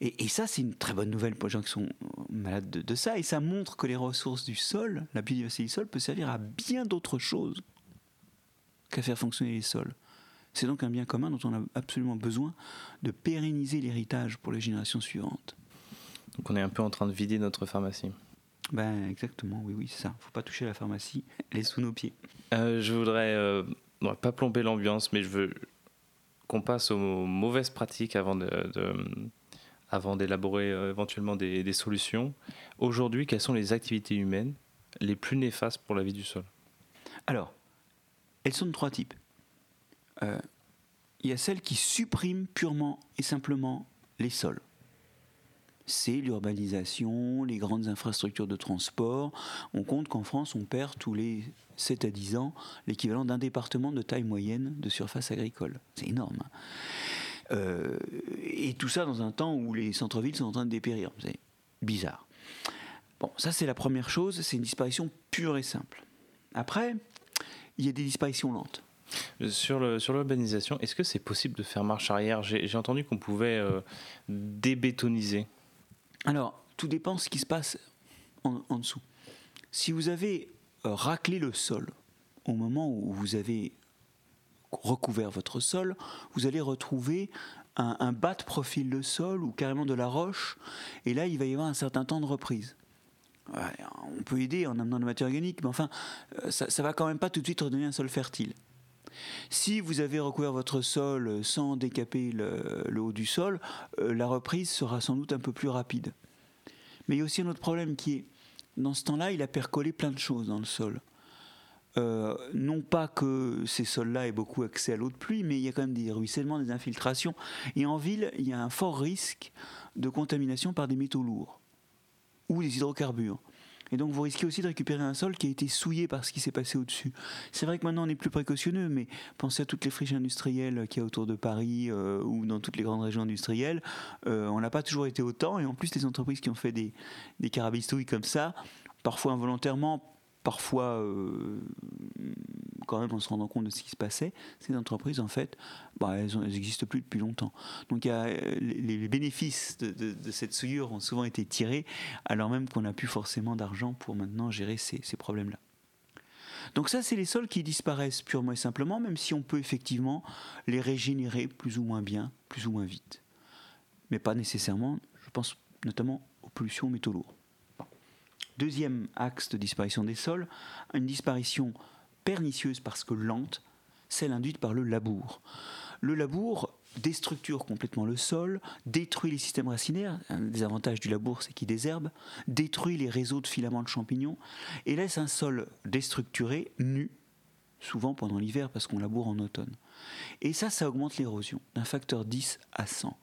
Et, ça, c'est une très bonne nouvelle pour les gens qui sont malades de, ça, et ça montre que les ressources du sol, la biodiversité du sol, peut servir à bien d'autres choses qu'à faire fonctionner les sols. C'est donc un bien commun dont on a absolument besoin de pérenniser l'héritage pour les générations suivantes. Donc on est un peu en train de vider notre pharmacie. Ben exactement, oui, oui, c'est ça. Faut pas toucher à la pharmacie, elle est sous nos pieds. Euh, je voudrais euh, on va pas plomber l'ambiance, mais je veux qu'on passe aux mauvaises pratiques avant de, avant d'élaborer euh, éventuellement des, solutions. Aujourd'hui, quelles sont les activités humaines les plus néfastes pour la vie du sol? Alors, elles sont de trois types. Euh, il y a celles qui suppriment purement et simplement les sols c'est l'urbanisation, les grandes infrastructures de transport. On compte qu'en France, on perd tous les 7 à 10 ans l'équivalent d'un département de taille moyenne de surface agricole. C'est énorme. Euh, et tout ça dans un temps où les centres-villes sont en train de dépérir. C'est bizarre. Bon, ça c'est la première chose, c'est une disparition pure et simple. Après, il y a des disparitions lentes. Sur l'urbanisation, est-ce que c'est possible de faire marche arrière? J'ai entendu qu'on pouvait euh, débétoniser. Alors, tout dépend de ce qui se passe en, dessous. Si vous avez euh, raclé le sol au moment où vous avez recouvert votre sol, vous allez retrouver un, bas de profil le sol ou carrément de la roche, et là il va y avoir un certain temps de reprise. on peut aider en amenant de la matière organique, mais enfin, euh, ça, ne va quand même pas tout de suite redonner un sol fertile. Si vous avez recouvert votre sol sans décaper le, haut du sol, euh, la reprise sera sans doute un peu plus rapide. Mais il y a aussi un autre problème qui est, dans ce temps-là, il a percolé plein de choses dans le sol. Euh, non pas que ces sols-là aient beaucoup accès à l'eau de pluie, mais il y a quand même des ruissellements, des infiltrations. Et en ville, il y a un fort risque de contamination par des métaux lourds ou des hydrocarbures. Et donc vous risquez aussi de récupérer un sol qui a été souillé par ce qui s'est passé au-dessus. C'est vrai que maintenant on est plus précautionneux, mais pensez à toutes les friches industrielles qu'il y a autour de Paris euh, ou dans toutes les grandes régions industrielles. Euh, on n'a pas toujours été autant, et en plus les entreprises qui ont fait des, des carabistouilles comme ça, parfois involontairement, parfois euh, quand même en se rendant compte de ce qui se passait, ces entreprises en fait, bah, elles n'existent plus depuis longtemps. Donc les, bénéfices de, cette souillure ont souvent été tirés, alors même qu'on n'a plus forcément d'argent pour maintenant gérer ces, ces problèmes-là. Donc ça, c'est les sols qui disparaissent purement et simplement, même si on peut effectivement les régénérer plus ou moins bien, plus ou moins vite. Mais pas nécessairement, je pense notamment aux pollutions métaux lourds. Deuxième axe de disparition des sols, une disparition pernicieuse parce que lente, celle induite par le labour. Le labour déstructure complètement le sol, détruit les systèmes racinaires, un des avantages du labour c'est qu'il désherbe, détruit les réseaux de filaments de champignons et laisse un sol déstructuré, nu, souvent pendant l'hiver parce qu'on laboure en automne. Et ça, ça augmente l'érosion d'un facteur 10 à 100.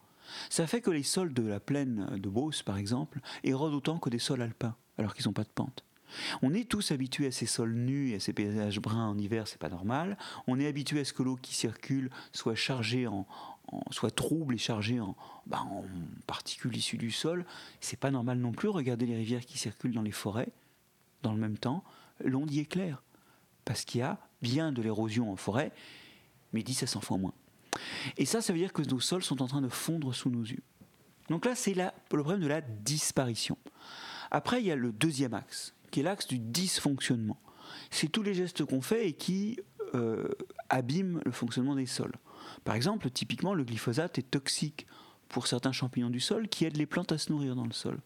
Ça fait que les sols de la plaine de Beauce, par exemple, érodent autant que des sols alpins alors qu'ils n'ont pas de pente. On est tous habitués à ces sols nus et à ces paysages bruns en hiver, c'est pas normal. On est habitué à ce que l'eau qui circule soit chargée en, soit trouble et chargée en, bah, en particules issues du sol. C'est pas normal non plus. Regardez les rivières qui circulent dans les forêts. Dans le même temps, l'onde y est claire. Parce qu'il y a bien de l'érosion en forêt, mais 10 à 100 fois moins. Et ça, ça veut dire que nos sols sont en train de fondre sous nos yeux. Donc là, c'est le problème de la disparition. Après, il y a le deuxième axe, qui est l'axe du dysfonctionnement. C'est tous les gestes qu'on fait et qui euh, abîment le fonctionnement des sols. Par exemple, typiquement, le glyphosate est toxique pour certains champignons du sol qui aident les plantes à se nourrir dans le sol.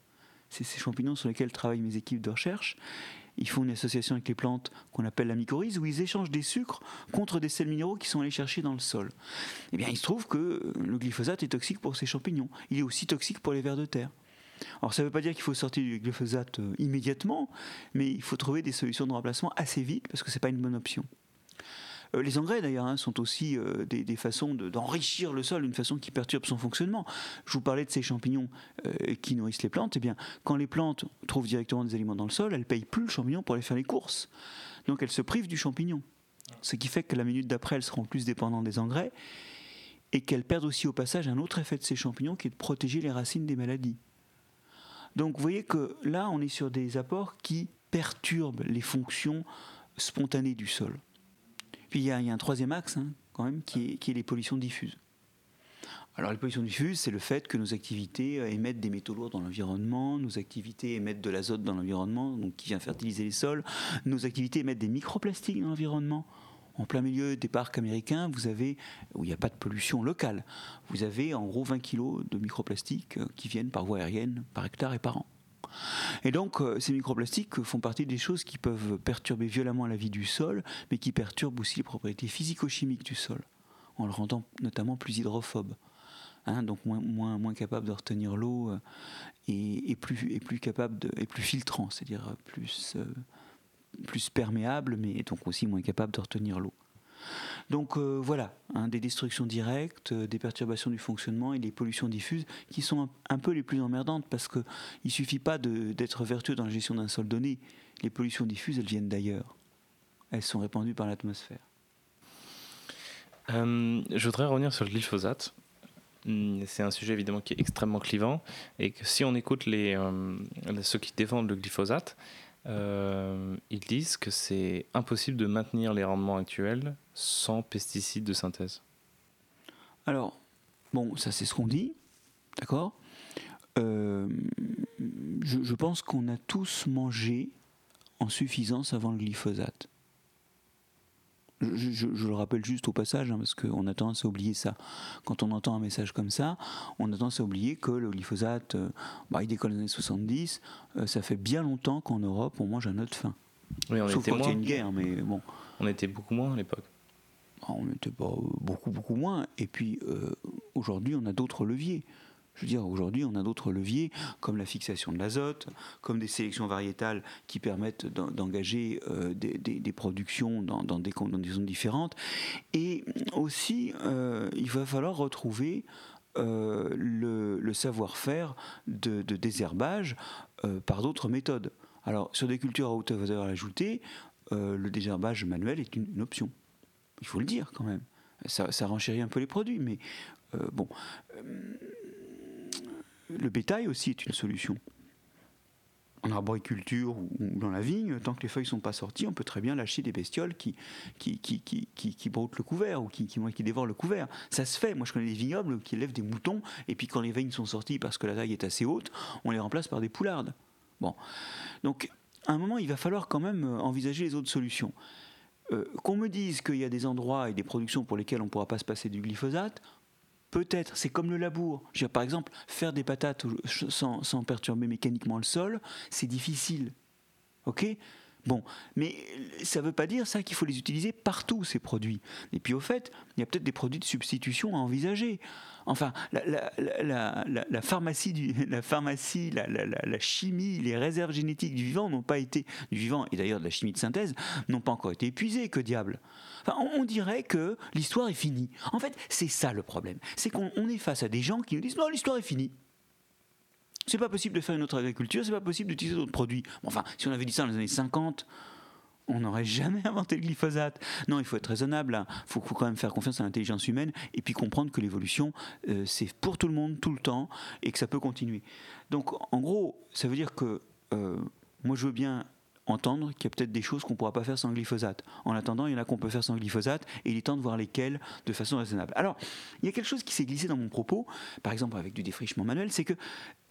C'est ces champignons sur lesquels travaillent mes équipes de recherche. Ils font une association avec les plantes qu'on appelle la mycorhize, où ils échangent des sucres contre des sels minéraux qui sont allés chercher dans le sol. Eh bien, il se trouve que le glyphosate est toxique pour ces champignons. Il est aussi toxique pour les vers de terre. Alors ça ne veut pas dire qu'il faut sortir du glyphosate euh, immédiatement, mais il faut trouver des solutions de remplacement assez vite parce que ce n'est pas une bonne option. Euh, les engrais d'ailleurs hein, sont aussi euh, des, façons d'enrichir le sol, une façon qui perturbe son fonctionnement. Je vous parlais de ces champignons qui nourrissent les plantes. Eh bien, quand les plantes trouvent directement des aliments dans le sol, elles payent plus le champignon pour aller faire les courses. Donc elles se privent du champignon. Ce qui fait que la minute d'après, elles seront plus dépendantes des engrais et qu'elles perdent aussi au passage un autre effet de ces champignons qui est de protéger les racines des maladies. Donc vous voyez que là, on est sur des apports qui perturbent les fonctions spontanées du sol. Puis il y a, un troisième axe, hein, quand même, qui est, les pollutions diffuses. Alors les pollutions diffuses, c'est le fait que nos activités euh, émettent des métaux lourds dans l'environnement, nos activités émettent de l'azote dans l'environnement, donc qui vient fertiliser les sols, nos activités émettent des microplastiques dans l'environnement en plein milieu des parcs américains, vous avez, où il n'y a pas de pollution locale, vous avez en gros 20 kg de microplastiques euh, qui viennent par voie aérienne, par hectare et par an. Et donc, euh, ces microplastiques font partie des choses qui peuvent perturber violemment la vie du sol, mais qui perturbent aussi les propriétés physico-chimiques du sol, en le rendant notamment plus hydrophobe. Hein, donc moins, moins, moins, capable de retenir l'eau euh, et, plus, et plus capable de, et plus filtrant, c'est-à-dire plus plus perméable, mais donc aussi moins capable de retenir l'eau. Donc euh, voilà, hein, des destructions directes, euh, des perturbations du fonctionnement et des pollutions diffuses qui sont un, peu les plus emmerdantes parce qu'il ne suffit pas d'être vertueux dans la gestion d'un sol donné. Les pollutions diffuses, elles viennent d'ailleurs. Elles sont répandues par l'atmosphère. Euh, je voudrais revenir sur le glyphosate. Hum, c'est un sujet évidemment qui est extrêmement clivant et que si on écoute les, ceux qui défendent le glyphosate, euh, ils disent que c'est impossible de maintenir les rendements actuels sans pesticides de synthèse. Alors, bon, ça c'est ce qu'on dit, d'accord? Euh, je, pense qu'on a tous mangé en suffisance avant le glyphosate. Je, le rappelle juste au passage, hein, parce qu'on a tendance à oublier ça. Quand on entend un message comme ça, on a tendance à oublier que le glyphosate, euh, bah, il décolle dans les années 70. Euh, ça fait bien longtemps qu'en Europe, on mange œuf de faim. Oui, on Sauf était quand il y a une guerre, mais bon. On était beaucoup moins à l'époque. Ah, on était pas beaucoup, beaucoup moins. Et puis, aujourd'hui, on a d'autres leviers. Je veux dire, aujourd'hui, on a d'autres leviers, comme la fixation de l'azote, comme des sélections variétales qui permettent d'engager euh, des, productions dans, des conditions différentes. Et aussi, euh, il va falloir retrouver euh, le, savoir-faire de, désherbage par d'autres méthodes. Alors, sur des cultures à haute valeur ajoutée, le désherbage manuel est une, option. Il faut le dire quand même. Ça, ça renchérit un peu les produits, mais bon le bétail aussi est une solution. En arboriculture ou dans la vigne, tant que les feuilles ne sont pas sorties, on peut très bien lâcher des bestioles qui, qui, qui, qui, broutent le couvert ou qui, qui, dévorent le couvert. Ça se fait. Moi, je connais des vignobles qui élèvent des moutons et puis quand les veines sont sorties parce que la taille est assez haute, on les remplace par des poulardes. Bon. Donc, à un moment, il va falloir quand même euh, envisager les autres solutions. Euh, qu'on me dise qu'il y a des endroits et des productions pour lesquelles on ne pourra pas se passer du glyphosate, Peut-être, c'est comme le labour. par exemple, faire des patates sans, sans perturber mécaniquement le sol, c'est difficile. Ok? Bon, mais ça ne veut pas dire ça qu'il faut les utiliser partout, ces produits. Et puis au fait, il y a peut-être des produits de substitution à envisager. Enfin, la, pharmacie, la, pharmacie la, chimie, les réserves génétiques du vivant n'ont pas été, du vivant et d'ailleurs de la chimie de synthèse, n'ont pas encore été épuisées, que diable. Enfin, on, dirait que l'histoire est finie. En fait, c'est ça le problème. C'est qu'on est face à des gens qui nous disent non, l'histoire est finie. C'est pas possible de faire une autre agriculture, c'est pas possible d'utiliser d'autres produits. Enfin, si on avait dit ça dans les années 50, on n'aurait jamais inventé le glyphosate. Non, il faut être raisonnable. Il faut, quand même faire confiance à l'intelligence humaine et puis comprendre que l'évolution, euh, c'est pour tout le monde, tout le temps, et que ça peut continuer. Donc, en gros, ça veut dire que euh, moi, je veux bien entendre qu'il y a peut-être des choses qu'on ne pourra pas faire sans glyphosate. En attendant, il y en a qu'on peut faire sans glyphosate et il est temps de voir lesquelles de façon raisonnable. Alors, il y a quelque chose qui s'est glissé dans mon propos, par exemple avec du défrichement manuel, c'est que,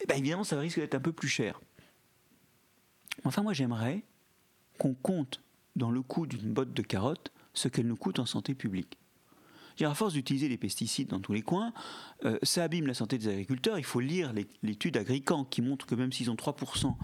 eh ben, évidemment, ça risque d'être un peu plus cher. Enfin, moi, j'aimerais qu'on compte dans le coût d'une botte de carottes ce qu'elle nous coûte en santé publique. À force d'utiliser les pesticides dans tous les coins, euh, ça abîme la santé des agriculteurs. Il faut lire l'étude Agrican qui montre que même s'ils ont 3%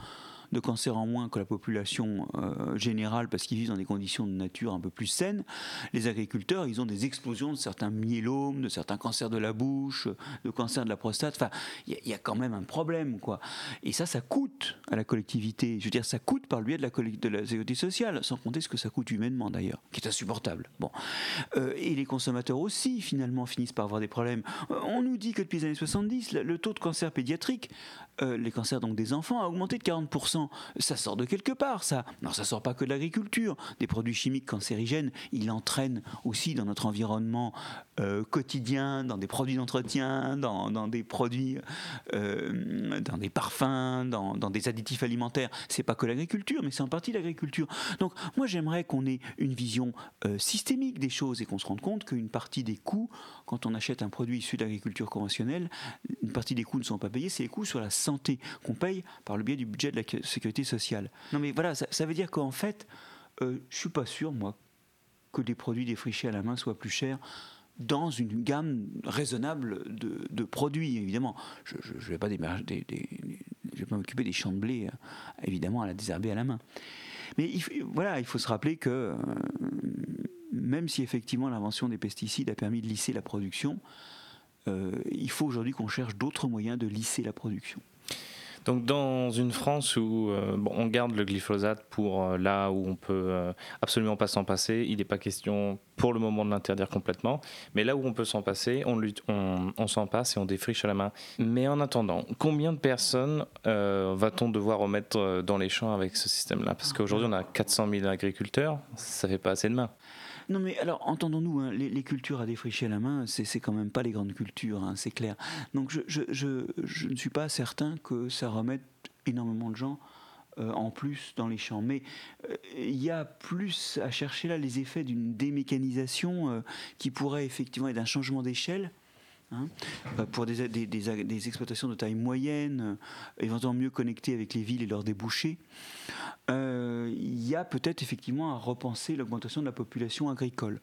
de cancers en moins que la population euh, générale parce qu'ils vivent dans des conditions de nature un peu plus saines, les agriculteurs, ils ont des explosions de certains myélomes, de certains cancers de la bouche, de cancers de la prostate. Enfin, il y, a quand même un problème, quoi. Et ça, ça coûte à la collectivité. Je veux dire, ça coûte par le biais de la, de la sécurité sociale, sans compter ce que ça coûte humainement d'ailleurs, qui est insupportable. Bon. Euh, et les consommateurs aussi, finalement, finissent par avoir des problèmes. Euh, on nous dit que depuis les années 70, le taux de cancer pédiatrique, les cancers donc des enfants, a augmenté de 40% ça sort de quelque part, ça. Non, ça sort pas que de l'agriculture. Des produits chimiques cancérigènes, ils entraînent aussi dans notre environnement euh, quotidien, dans des produits d'entretien, dans, des produits, euh, dans des parfums, dans, des additifs alimentaires. C'est pas que l'agriculture, mais c'est en partie l'agriculture. Donc, moi, j'aimerais qu'on ait une vision euh, systémique des choses et qu'on se rende compte qu'une partie des coûts, quand on achète un produit issu de l'agriculture conventionnelle, une partie des coûts ne sont pas payés, c'est les coûts sur la santé qu'on paye par le biais du budget de la sécurité sociale. Non mais voilà, ça, veut dire qu'en fait, euh, je suis pas sûr, moi, que des produits défrichés à la main soient plus chers dans une gamme raisonnable de, produits, évidemment. Je ne vais pas, m'occuper des champs de blé, euh, évidemment, à la désherber à la main. Mais il, voilà, il faut se rappeler que euh, même si effectivement l'invention des pesticides a permis de lisser la production, euh, il faut aujourd'hui qu'on cherche d'autres moyens de lisser la production. Donc dans une France où euh, on garde le glyphosate pour euh, là où on peut absolument pas s'en passer, il n'est pas question pour le moment de l'interdire complètement, mais là où on peut s'en passer, on, on, s'en passe et on défriche à la main. Mais en attendant, combien de personnes va-t-on devoir remettre dans les champs avec ce système-là? Parce qu'aujourd'hui on a 400 000 agriculteurs, ça fait pas assez de mains. Non, mais alors, entendons-nous, hein, les, cultures à défricher à la main, c'est quand même pas les grandes cultures, hein, c'est clair. Donc, je, ne suis pas certain que ça remette énormément de gens euh, en plus dans les champs. Mais euh, il y a plus à chercher là les effets d'une démécanisation euh, qui pourrait effectivement être un changement d'échelle Hein, euh, pour des, exploitations de taille moyenne, euh, éventuellement mieux connectées avec les villes et leurs débouchés, euh, il y a peut-être effectivement à repenser l'augmentation de la population agricole.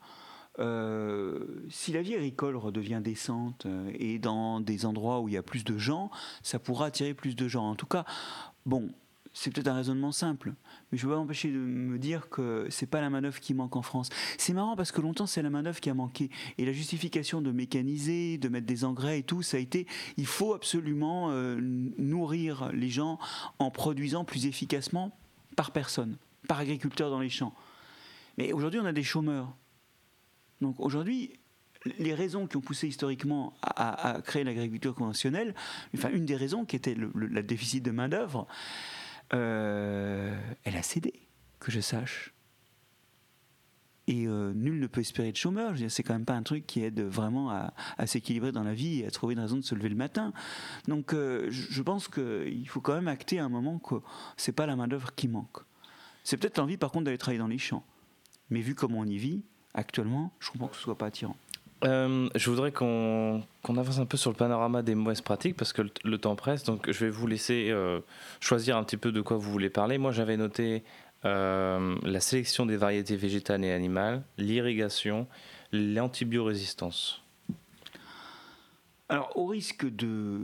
si la vie agricole redevient décente et dans des endroits où il y a plus de gens, ça pourra attirer plus de gens. En tout cas, bon, c'est peut-être un raisonnement simple, mais je ne peux pas m'empêcher de me dire que c'est pas la manœuvre qui manque en France. C'est marrant parce que longtemps c'est la manœuvre qui a manqué et la justification de mécaniser, de mettre des engrais et tout, ça a été il faut absolument euh, nourrir les gens en produisant plus efficacement par personne, par agriculteur dans les champs. Mais aujourd'hui on a des chômeurs. Donc aujourd'hui les raisons qui ont poussé historiquement à, créer l'agriculture conventionnelle, enfin une des raisons qui était le déficit de main d'œuvre, euh, elle a cédé, que je sache. Et euh, nul ne peut espérer de chômeur. C'est quand même pas un truc qui aide vraiment à, s'équilibrer dans la vie et à trouver une raison de se lever le matin. Donc euh, je pense qu'il faut quand même acter à un moment que c'est pas la main-d'œuvre qui manque. C'est peut-être l'envie par contre d'aller travailler dans les champs. Mais vu comme on y vit actuellement, je comprends que ce soit pas attirant. Euh, je voudrais qu'on avance un peu sur le panorama des mauvaises pratiques parce que le, temps presse. Donc, je vais vous laisser euh, choisir un petit peu de quoi vous voulez parler. Moi, j'avais noté euh, la sélection des variétés végétales et animales, l'irrigation, l'antibiorésistance. Alors, au risque de,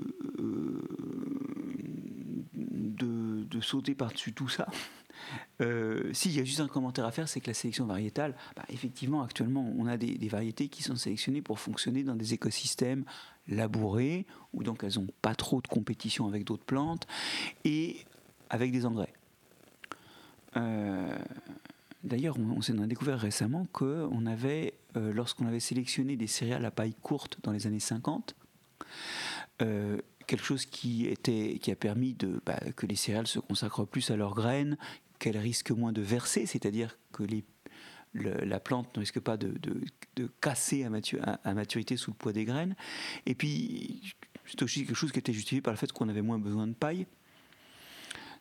de, de sauter par-dessus tout ça, euh, S'il y a juste un commentaire à faire, c'est que la sélection variétale, bah, effectivement, actuellement, on a des, variétés qui sont sélectionnées pour fonctionner dans des écosystèmes labourés, où donc elles n'ont pas trop de compétition avec d'autres plantes, et avec des engrais. Euh, d'ailleurs, on, s'est découvert récemment qu'on avait, euh, lorsqu'on avait sélectionné des céréales à paille courte dans les années 50, quelque chose qui a permis de, bah, que les céréales se consacrent plus à leurs graines, qu'elle risque moins de verser, c'est-à-dire que la plante ne risque pas de, casser à, maturité sous le poids des graines. Et puis, c'est aussi quelque chose qui était justifié par le fait qu'on avait moins besoin de paille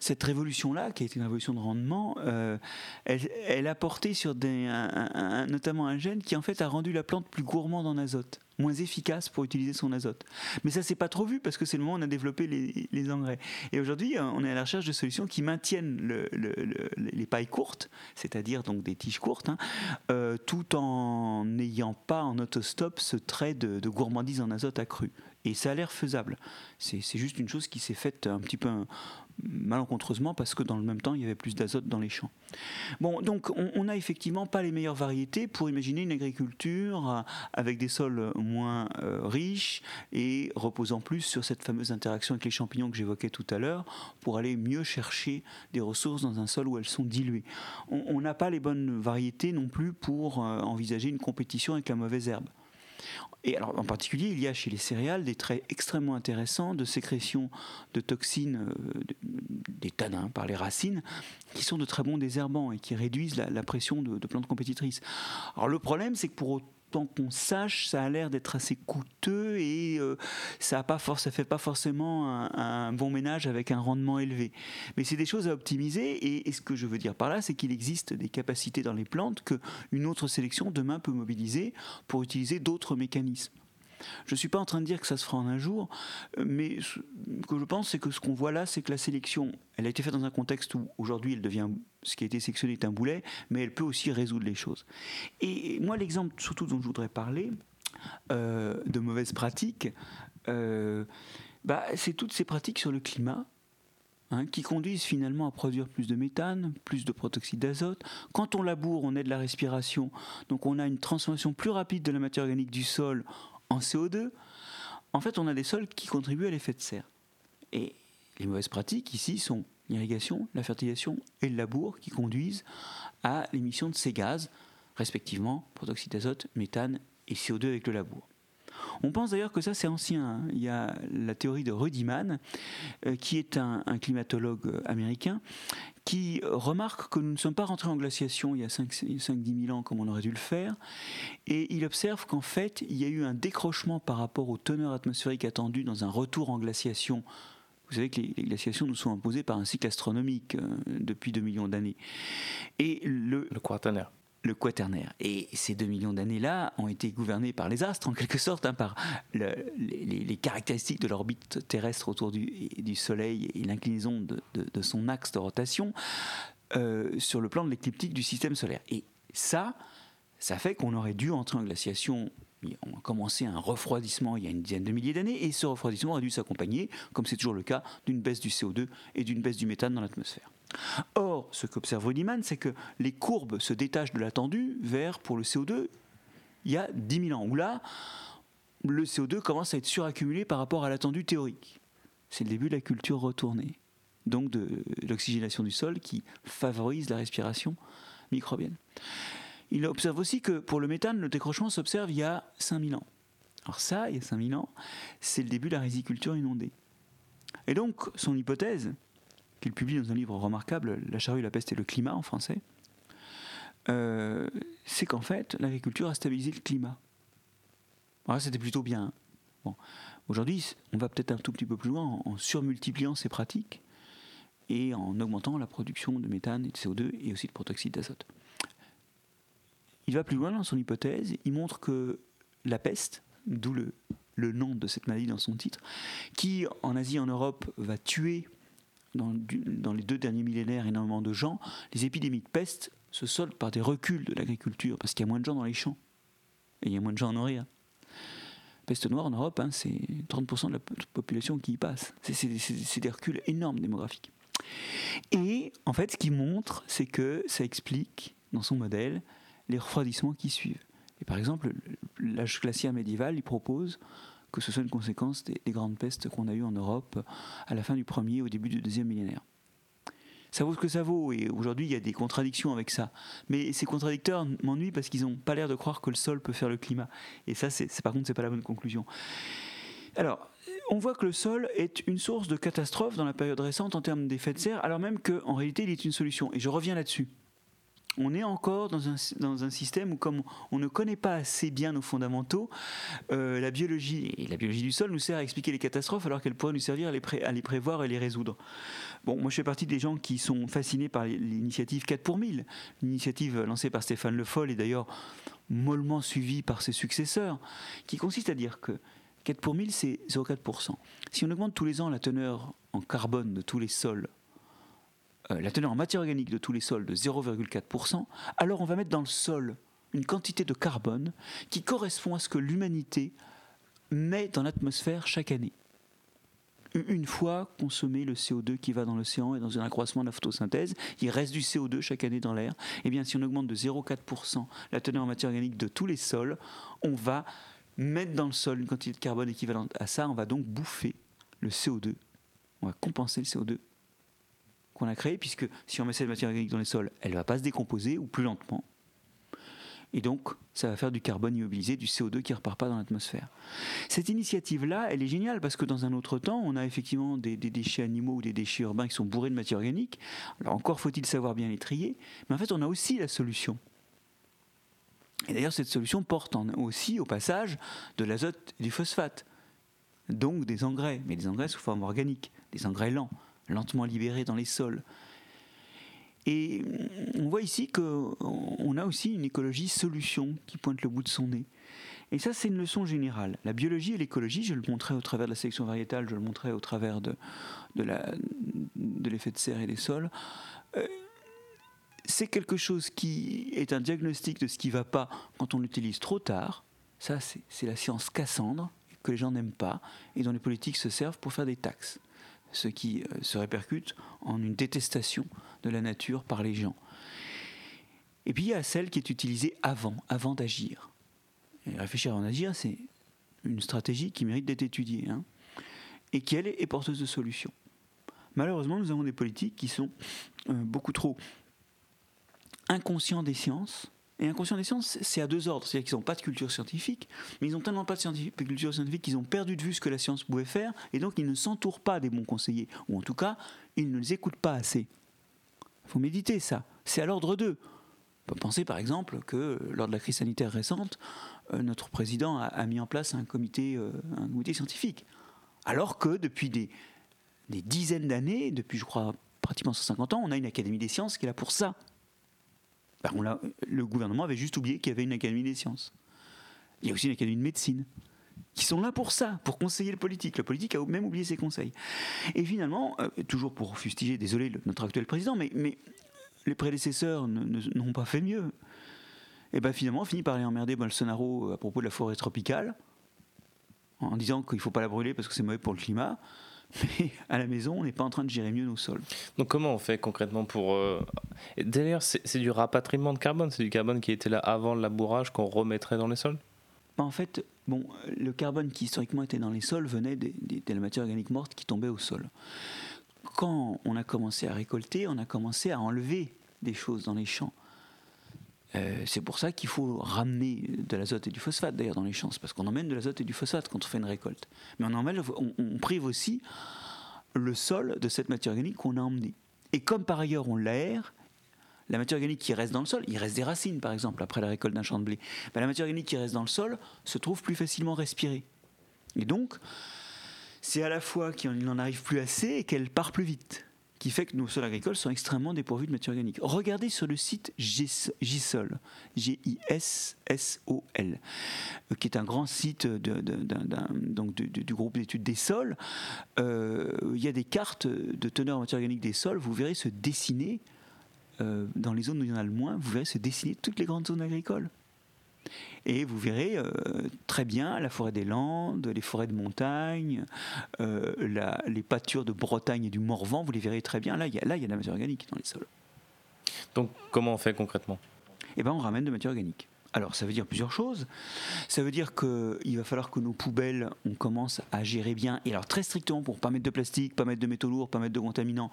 cette révolution-là, qui a été une révolution de rendement, euh, elle, a porté sur notamment un gène qui en fait a rendu la plante plus gourmande en azote moins efficace pour utiliser son azote. Mais ça, c'est pas trop vu parce que c'est le moment où on a développé les, engrais. Et aujourd'hui, euh, on est à la recherche de solutions qui maintiennent les pailles courtes, c'est-à-dire donc des tiges courtes, hein, euh, tout en n'ayant pas en autostop ce trait de, de gourmandise en azote accru. Et ça a l'air faisable. C'est juste une chose qui s'est faite un petit peu malencontreusement parce que dans le même temps, il y avait plus d'azote dans les champs. Bon, donc on n'a effectivement pas les meilleures variétés pour imaginer une agriculture euh, avec des sols moins euh, riches et reposant plus sur cette fameuse interaction avec les champignons que j'évoquais tout à l'heure pour aller mieux chercher des ressources dans un sol où elles sont diluées. On n'a pas les bonnes variétés non plus pour euh, envisager une compétition avec la mauvaise herbe. Et alors, en particulier, il y a chez les céréales des traits extrêmement intéressants de sécrétion de toxines euh, des tanins par les racines, qui sont de très bons désherbants et qui réduisent la, pression de, plantes compétitrices. Alors, le problème, c'est que pour tant qu'on sache, ça a l'air d'être assez coûteux et euh, ça ça fait pas forcément un, bon ménage avec un rendement élevé. Mais c'est des choses à optimiser et, ce que je veux dire par là, c'est qu'il existe des capacités dans les plantes que une autre sélection demain peut mobiliser pour utiliser d'autres mécanismes. Je ne suis pas en train de dire que ça se fera en un jour, mais ce que je pense, c'est que ce qu'on voit là, c'est que la sélection, elle a été faite dans un contexte où aujourd'hui, elle devient, ce qui a été sélectionné est un boulet, mais elle peut aussi résoudre les choses. Et moi, l'exemple surtout dont je voudrais parler, euh, de mauvaises pratiques, euh, bah, c'est toutes ces pratiques sur le climat. Hein, qui conduisent finalement à produire plus de méthane, plus de protoxyde d'azote. Quand on laboure, on aide la respiration, donc on a une transformation plus rapide de la matière organique du sol en CO2, en fait, on a des sols qui contribuent à l'effet de serre. Et les mauvaises pratiques ici sont l'irrigation, la fertilisation et le labour qui conduisent à l'émission de ces gaz, respectivement protoxyde d'azote, méthane et CO2 avec le labour. On pense d'ailleurs que ça c'est ancien. Il y a la théorie de Rudiman, euh, qui est un, climatologue américain, qui remarque que nous ne sommes pas rentrés en glaciation il y a 5-10 000 ans comme on aurait dû le faire, et il observe qu'en fait il y a eu un décrochement par rapport aux teneurs atmosphériques attendues dans un retour en glaciation vous savez que les, glaciations nous sont imposées par un cycle astronomique euh, depuis 2 millions d'années. Et le, le quaternaire. Le quaternaire. Et ces deux millions d'années-là ont été gouvernés par les astres, en quelque sorte, hein, par les, caractéristiques de l'orbite terrestre autour du, du Soleil et l'inclinaison de, son axe de rotation euh, sur le plan de l'écliptique du système solaire. Et ça, ça fait qu'on aurait dû entrer en glaciation on a commencé un refroidissement il y a une dizaine de milliers d'années, et ce refroidissement aurait dû s'accompagner, comme c'est toujours le cas, d'une baisse du CO2 et d'une baisse du méthane dans l'atmosphère. Or, ce qu'observe Ruddiman, c'est que les courbes se détachent de l'attendu vers, pour le CO2, il y a 10 000 ans, où là, le CO2 commence à être suraccumulé par rapport à l'attendu théorique. C'est le début de la culture retournée, donc de l'oxygénation du sol qui favorise la respiration microbienne. Il observe aussi que pour le méthane, le décrochement s'observe il y a 5000 ans. Alors ça, il y a 5000 ans, c'est le début de la riziculture inondée. Et donc, son hypothèse, qu'il publie dans un livre remarquable, La charrue, la peste et le climat en français, euh, c'est qu'en fait, l'agriculture a stabilisé le climat. Alors c'était plutôt bien. Hein. Bon. Aujourd'hui, on va peut-être un tout petit peu plus loin en, surmultipliant ces pratiques et en augmentant la production de méthane et de CO2 et aussi de protoxyde d'azote. Il va plus loin dans son hypothèse, il montre que la peste, d'où le, le nom de cette maladie dans son titre, qui en Asie et en Europe va tuer dans, les deux derniers millénaires énormément de gens, les épidémies de peste se soldent par des reculs de l'agriculture, parce qu'il y a moins de gens dans les champs, et il y a moins de gens à nourrir. Peste noire en Europe, hein, c'est 30% de la population qui y passe. C'est des reculs énormes démographiques. Et en fait, ce qu'il montre, c'est que ça explique, dans son modèle, les refroidissements qui suivent. Et par exemple, l'âge glaciaire médiéval, il propose que ce soit une conséquence des, grandes pestes qu'on a eues en Europe à la fin du premier et au début du deuxième millénaire. Ça vaut ce que ça vaut, et aujourd'hui il y a des contradictions avec ça. Mais ces contradicteurs m'ennuient parce qu'ils n'ont pas l'air de croire que le sol peut faire le climat. Et ça, c'est, par contre, c'est pas la bonne conclusion. Alors, on voit que le sol est une source de catastrophe dans la période récente en termes d'effet de serre, alors même qu'en réalité il est une solution. Et je reviens là-dessus on est encore dans un, dans un, système où, comme on ne connaît pas assez bien nos fondamentaux, euh, la biologie la biologie du sol nous sert à expliquer les catastrophes alors qu'elle pourrait nous servir à les, à les, prévoir et les résoudre. Bon, moi je fais partie des gens qui sont fascinés par l'initiative 4 pour 1000, l'initiative lancée par Stéphane Le Foll et d'ailleurs mollement suivie par ses successeurs, qui consiste à dire que 4 pour 1000 c'est 0,4%. Si on augmente tous les ans la teneur en carbone de tous les sols euh, la teneur en matière organique de tous les sols de 0,4%, alors on va mettre dans le sol une quantité de carbone qui correspond à ce que l'humanité met dans l'atmosphère chaque année. Une fois consommé le CO2 qui va dans l'océan et dans un accroissement de la photosynthèse, il reste du CO2 chaque année dans l'air. Et eh bien, si on augmente de 0,4% la teneur en matière organique de tous les sols, on va mettre dans le sol une quantité de carbone équivalente à ça. On va donc bouffer le CO2. On va compenser le CO2 qu'on a créé, puisque si on met cette matière organique dans les sols, elle ne va pas se décomposer ou plus lentement. Et donc, ça va faire du carbone immobilisé, du CO2 qui ne repart pas dans l'atmosphère. Cette initiative-là, elle est géniale parce que dans un autre temps, on a effectivement des, déchets animaux ou des déchets urbains qui sont bourrés de matière organique. Alors encore faut-il savoir bien les trier, mais en fait, on a aussi la solution. Et d'ailleurs, cette solution porte aussi, au passage, de l'azote et du phosphate. Donc des engrais, mais des engrais sous forme organique, des engrais lents, lentement libérés dans les sols. Et on voit ici qu'on a aussi une écologie solution qui pointe le bout de son nez. Et ça, c'est une leçon générale. La biologie et l'écologie, je le montrais au travers de la sélection variétale, je le montrais au travers de, de l'effet de, de serre et des sols. Euh, c'est quelque chose qui est un diagnostic de ce qui ne va pas quand on l'utilise trop tard. Ça, c'est la science Cassandre, que les gens n'aiment pas, et dont les politiques se servent pour faire des taxes ce qui euh, se répercute en une détestation de la nature par les gens. Et puis il y a celle qui est utilisée avant, avant d'agir. réfléchir avant d'agir, c'est une stratégie qui mérite d'être étudiée, hein, et qui, elle, est porteuse de solutions. Malheureusement, nous avons des politiques qui sont euh, beaucoup trop inconscients des sciences, et inconscient des sciences, c'est à deux ordres. C'est-à-dire qu'ils n'ont pas de culture scientifique, mais ils n'ont tellement pas de culture scientifique qu'ils ont perdu de vue ce que la science pouvait faire, et donc ils ne s'entourent pas des bons conseillers. Ou en tout cas, ils ne les écoutent pas assez. Il faut méditer ça. C'est à l'ordre d'eux. On peut penser par exemple que lors de la crise sanitaire récente, euh, notre président a, mis en place un comité, euh, un comité scientifique. Alors que depuis des dizaines d'années, depuis je crois pratiquement 150 ans, on a une académie des sciences qui est là pour ça On le gouvernement avait juste oublié qu'il y avait une académie des sciences. Il y a aussi une académie de médecine qui sont là pour ça, pour conseiller le politique. Le politique a même oublié ses conseils. Et finalement, euh, toujours pour fustiger, désolé, notre actuel président, mais, mais les prédécesseurs n'ont pas fait mieux. Et bien finalement, on finit par aller emmerder Bolsonaro à propos de la forêt tropicale, en disant qu'il ne faut pas la brûler parce que c'est mauvais pour le climat. Mais à la maison, on n'est pas en train de gérer mieux nos sols. Donc comment on fait concrètement pour... Euh, d'ailleurs, c'est du rapatriement de carbone, c'est du carbone qui était là avant le labourage qu'on remettrait dans les sols? Bah, en fait, bon, le carbone qui historiquement était dans les sols venait de la matière organique morte qui tombait au sol. Quand on a commencé à récolter, on a commencé à enlever des choses dans les champs. Euh, c'est pour ça qu'il faut ramener de l'azote et du phosphate d'ailleurs dans les champs, parce qu'on emmène de l'azote et du phosphate quand on fait une récolte. Mais on, emmène, on, prive aussi le sol de cette matière organique qu'on a emmenée. Et comme par ailleurs on l'aère, la matière organique qui reste dans le sol, il reste des racines par exemple après la récolte d'un champ de blé, ben, la matière organique qui reste dans le sol se trouve plus facilement respirée. Et donc, c'est à la fois qu'il n'en arrive plus assez et qu'elle part plus vite, qui fait que nos sols agricoles sont extrêmement dépourvus de matière organique. Regardez sur le site GISOL, G-I-S-S-O-L, euh, qui est un grand site donc du, groupe d'études des sols. Euh, il y a des cartes de teneur en matière organique des sols, vous verrez se dessiner euh, dans les zones où il y en a le moins, vous verrez se dessiner toutes les grandes zones agricoles. Et vous verrez euh, très bien la forêt des Landes, les forêts de montagne, euh, les pâtures de Bretagne et du Morvan, vous les verrez très bien. Là, il y a, là, il y a de la matière organique dans les sols. Donc, comment on fait concrètement? Eh bien, on ramène de la matière organique. Alors, ça veut dire plusieurs choses. Ça veut dire qu'il va falloir que nos poubelles, on commence à gérer bien, et alors très strictement pour pas mettre de plastique, pas mettre de métaux lourds, pas mettre de contaminants,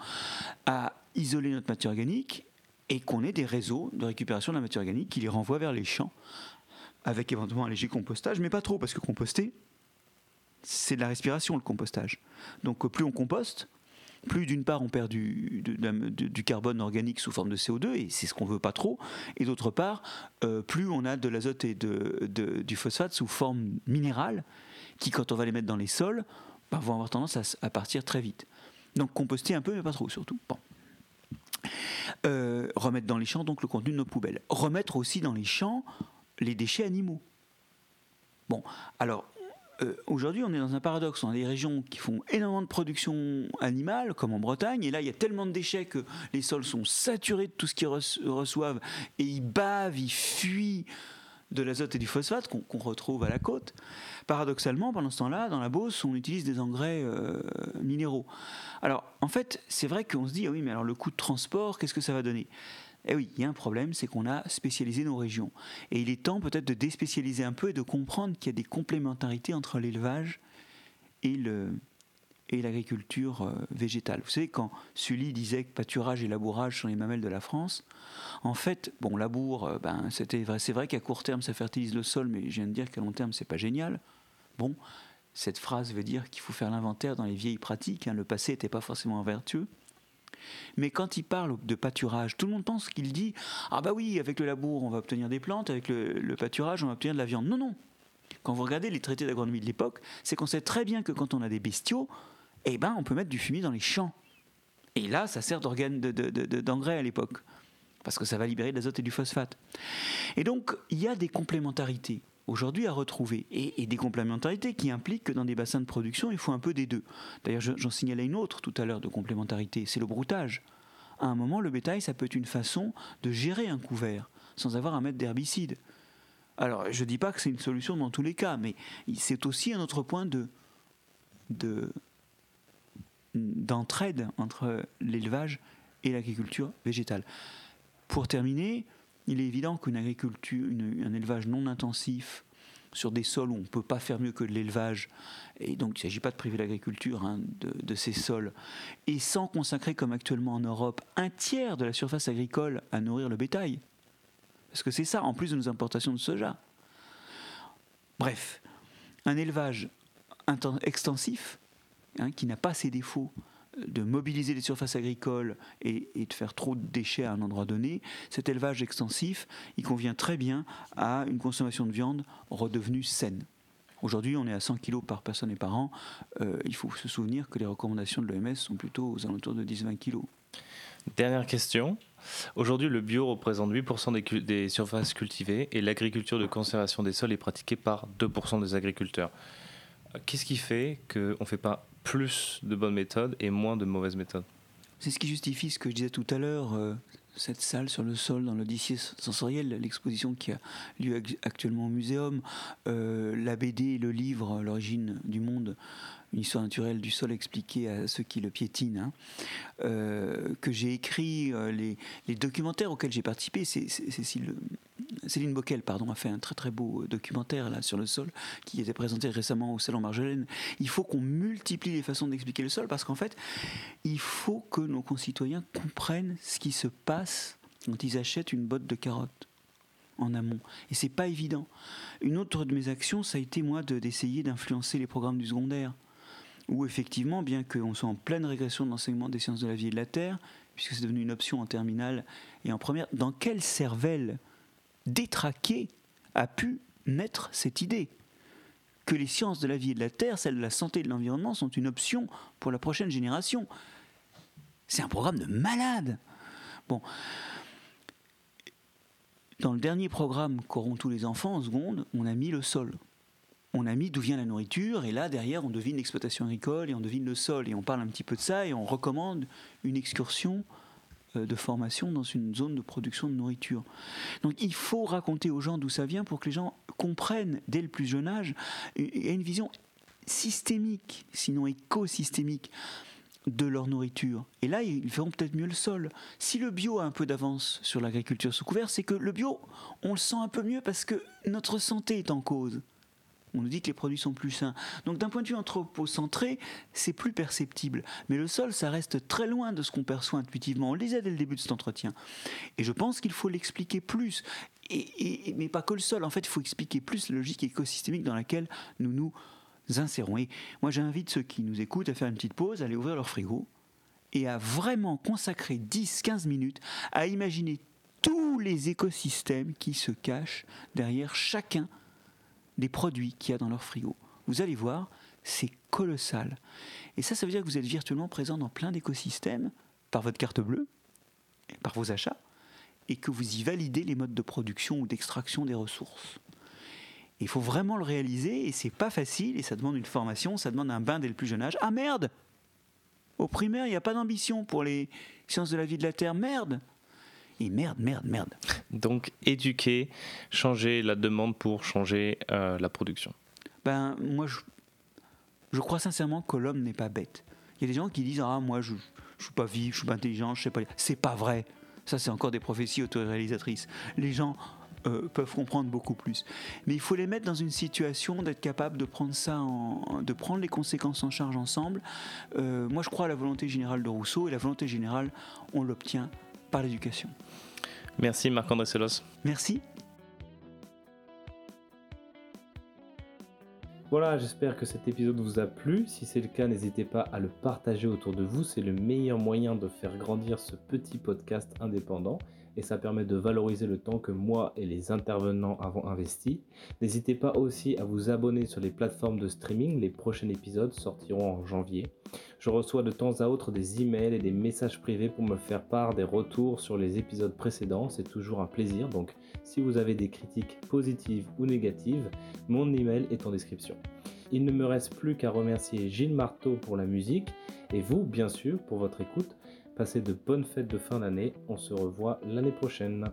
à isoler notre matière organique et qu'on ait des réseaux de récupération de la matière organique qui les renvoient vers les champs, avec éventuellement un léger compostage, mais pas trop, parce que composter, c'est de la respiration, le compostage. Donc plus on composte, plus d'une part on perd du, carbone organique sous forme de CO2, et c'est ce qu'on veut pas trop, et d'autre part, euh, plus on a de l'azote et du phosphate sous forme minérale, qui quand on va les mettre dans les sols, bah, vont avoir tendance à, à, partir très vite. Donc composter un peu, mais pas trop surtout. Bon. Euh, remettre dans les champs donc le contenu de nos poubelles. Remettre aussi dans les champs les déchets animaux. Bon, alors euh, aujourd'hui on est dans un paradoxe. On a des régions qui font énormément de production animale, comme en Bretagne, et là il y a tellement de déchets que les sols sont saturés de tout ce qu'ils reçoivent, et ils bavent, ils fuient de l'azote et du phosphate qu'on retrouve à la côte. Paradoxalement, pendant ce temps-là, dans la Beauce, on utilise des engrais euh, minéraux. Alors, en fait, c'est vrai qu'on se dit, ah oui, mais alors le coût de transport, qu'est-ce que ça va donner? Eh oui, il y a un problème, c'est qu'on a spécialisé nos régions. Et il est temps peut-être de déspécialiser un peu et de comprendre qu'il y a des complémentarités entre l'élevage et l'agriculture euh, végétale. Vous savez, quand Sully disait que pâturage et labourage sont les mamelles de la France, en fait, bon, labour, euh, ben, c'est vrai qu'à court terme, ça fertilise le sol, mais je viens de dire qu'à long terme, c'est pas génial. Bon, cette phrase veut dire qu'il faut faire l'inventaire dans les vieilles pratiques. Hein, le passé n'était pas forcément vertueux. Mais quand il parle de pâturage, tout le monde pense qu'il dit Ah bah oui, avec le labour, on va obtenir des plantes, avec le, pâturage, on va obtenir de la viande. Non, non. Quand vous regardez les traités d'agronomie de l'époque, c'est qu'on sait très bien que quand on a des bestiaux, eh ben, on peut mettre du fumier dans les champs. Et là, ça sert d'engrais de, de, à l'époque, parce que ça va libérer de l'azote et du phosphate. Et donc, il y a des complémentarités aujourd'hui à retrouver, et, des complémentarités qui impliquent que dans des bassins de production, il faut un peu des deux. D'ailleurs, j'en signalais une autre tout à l'heure de complémentarité, c'est le broutage. À un moment, le bétail, ça peut être une façon de gérer un couvert, sans avoir à mettre d'herbicide. Alors, je ne dis pas que c'est une solution dans tous les cas, mais c'est aussi un autre point de, de, d'entraide entre l'élevage et l'agriculture végétale. Pour terminer, il est évident qu'une agriculture, un élevage non intensif sur des sols où on ne peut pas faire mieux que de l'élevage, et donc il ne s'agit pas de priver l'agriculture hein, de, ces sols, et sans consacrer comme actuellement en Europe un tiers de la surface agricole à nourrir le bétail. Parce que c'est ça, en plus de nos importations de soja. Bref, un élevage extensif Hein, qui n'a pas ses défauts de mobiliser les surfaces agricoles et, de faire trop de déchets à un endroit donné, cet élevage extensif, il convient très bien à une consommation de viande redevenue saine. Aujourd'hui, on est à 100 kg par personne et par an. Euh, il faut se souvenir que les recommandations de l'OMS sont plutôt aux alentours de 10-20 kg. Dernière question. Aujourd'hui, le bio représente 8% des, des, surfaces cultivées et l'agriculture de conservation des sols est pratiquée par 2% des agriculteurs. Qu'est-ce qui fait qu'on ne fait pas plus de bonnes méthodes et moins de mauvaises méthodes C'est ce qui justifie ce que je disais tout à l'heure, euh, cette salle sur le sol dans l'Odyssée sensorielle, l'exposition qui a lieu actuellement au muséum, euh, la BD, le livre L'origine du monde une histoire naturelle du sol expliquée à ceux qui le piétinent, hein. euh, que j'ai écrit euh, les, documentaires auxquels j'ai participé. C'est, Céline Bockel pardon, a fait un très très beau documentaire là, sur le sol qui était présenté récemment au Salon Marjolaine. Il faut qu'on multiplie les façons d'expliquer le sol parce qu'en fait, il faut que nos concitoyens comprennent ce qui se passe quand ils achètent une botte de carottes en amont. Et c'est pas évident. Une autre de mes actions, ça a été moi d'essayer d'influencer les programmes du secondaire où effectivement, bien qu'on soit en pleine régression de l'enseignement des sciences de la vie et de la Terre, puisque c'est devenu une option en terminale et en première, dans quelle cervelle détraquée a pu naître cette idée que les sciences de la vie et de la Terre, celles de la santé et de l'environnement, sont une option pour la prochaine génération. C'est un programme de malade. Bon. Dans le dernier programme qu'auront tous les enfants en seconde, on a mis le sol. On a mis d'où vient la nourriture, et là, derrière, on devine l'exploitation agricole, et on devine le sol, et on parle un petit peu de ça, et on recommande une excursion de formation dans une zone de production de nourriture. Donc il faut raconter aux gens d'où ça vient pour que les gens comprennent dès le plus jeune âge et une vision systémique, sinon écosystémique, de leur nourriture. Et là, ils feront peut-être mieux le sol. Si le bio a un peu d'avance sur l'agriculture sous couvert, c'est que le bio, on le sent un peu mieux parce que notre santé est en cause. On nous dit que les produits sont plus sains. Donc d'un point de vue anthropocentré, c'est plus perceptible. Mais le sol, ça reste très loin de ce qu'on perçoit intuitivement. On le disait dès le début de cet entretien. Et je pense qu'il faut l'expliquer plus. Et, mais pas que le sol. En fait, il faut expliquer plus la logique écosystémique dans laquelle nous nous insérons. Et moi, j'invite ceux qui nous écoutent à faire une petite pause, à aller ouvrir leur frigo et à vraiment consacrer 10-15 minutes à imaginer tous les écosystèmes qui se cachent derrière chacun des produits qu'il y a dans leur frigo. Vous allez voir, c'est colossal. Et ça, ça veut dire que vous êtes virtuellement présent dans plein d'écosystèmes par votre carte bleue, par vos achats, et que vous y validez les modes de production ou d'extraction des ressources. Il faut vraiment le réaliser et c'est pas facile et ça demande une formation, ça demande un bain dès le plus jeune âge. Ah merde Au primaire, il n'y a pas d'ambition pour les sciences de la vie de la Terre. Merde et merde, merde, merde. Donc éduquer, changer la demande pour changer euh, la production. Ben moi je, je crois sincèrement que l'homme n'est pas bête. Il y a des gens qui disent ah moi je, je suis pas vif, je suis pas intelligent, je sais pas. C'est pas vrai. Ça c'est encore des prophéties autoréalisatrices. Les gens euh, peuvent comprendre beaucoup plus. Mais il faut les mettre dans une situation d'être capable de prendre ça, en, de prendre les conséquences en charge ensemble. Euh, moi, je crois à la volonté générale de Rousseau et la volonté générale, on l'obtient par l'éducation. Merci Marc-André Selos. Merci. Voilà, j'espère que cet épisode vous a plu. Si c'est le cas, n'hésitez pas à le partager autour de vous. C'est le meilleur moyen de faire grandir ce petit podcast indépendant et ça permet de valoriser le temps que moi et les intervenants avons investi. N'hésitez pas aussi à vous abonner sur les plateformes de streaming. Les prochains épisodes sortiront en janvier. Je reçois de temps à autre des emails et des messages privés pour me faire part des retours sur les épisodes précédents. C'est toujours un plaisir. Donc, si vous avez des critiques positives ou négatives, mon email est en description. Il ne me reste plus qu'à remercier Gilles Marteau pour la musique et vous, bien sûr, pour votre écoute. Passez de bonnes fêtes de fin d'année. On se revoit l'année prochaine.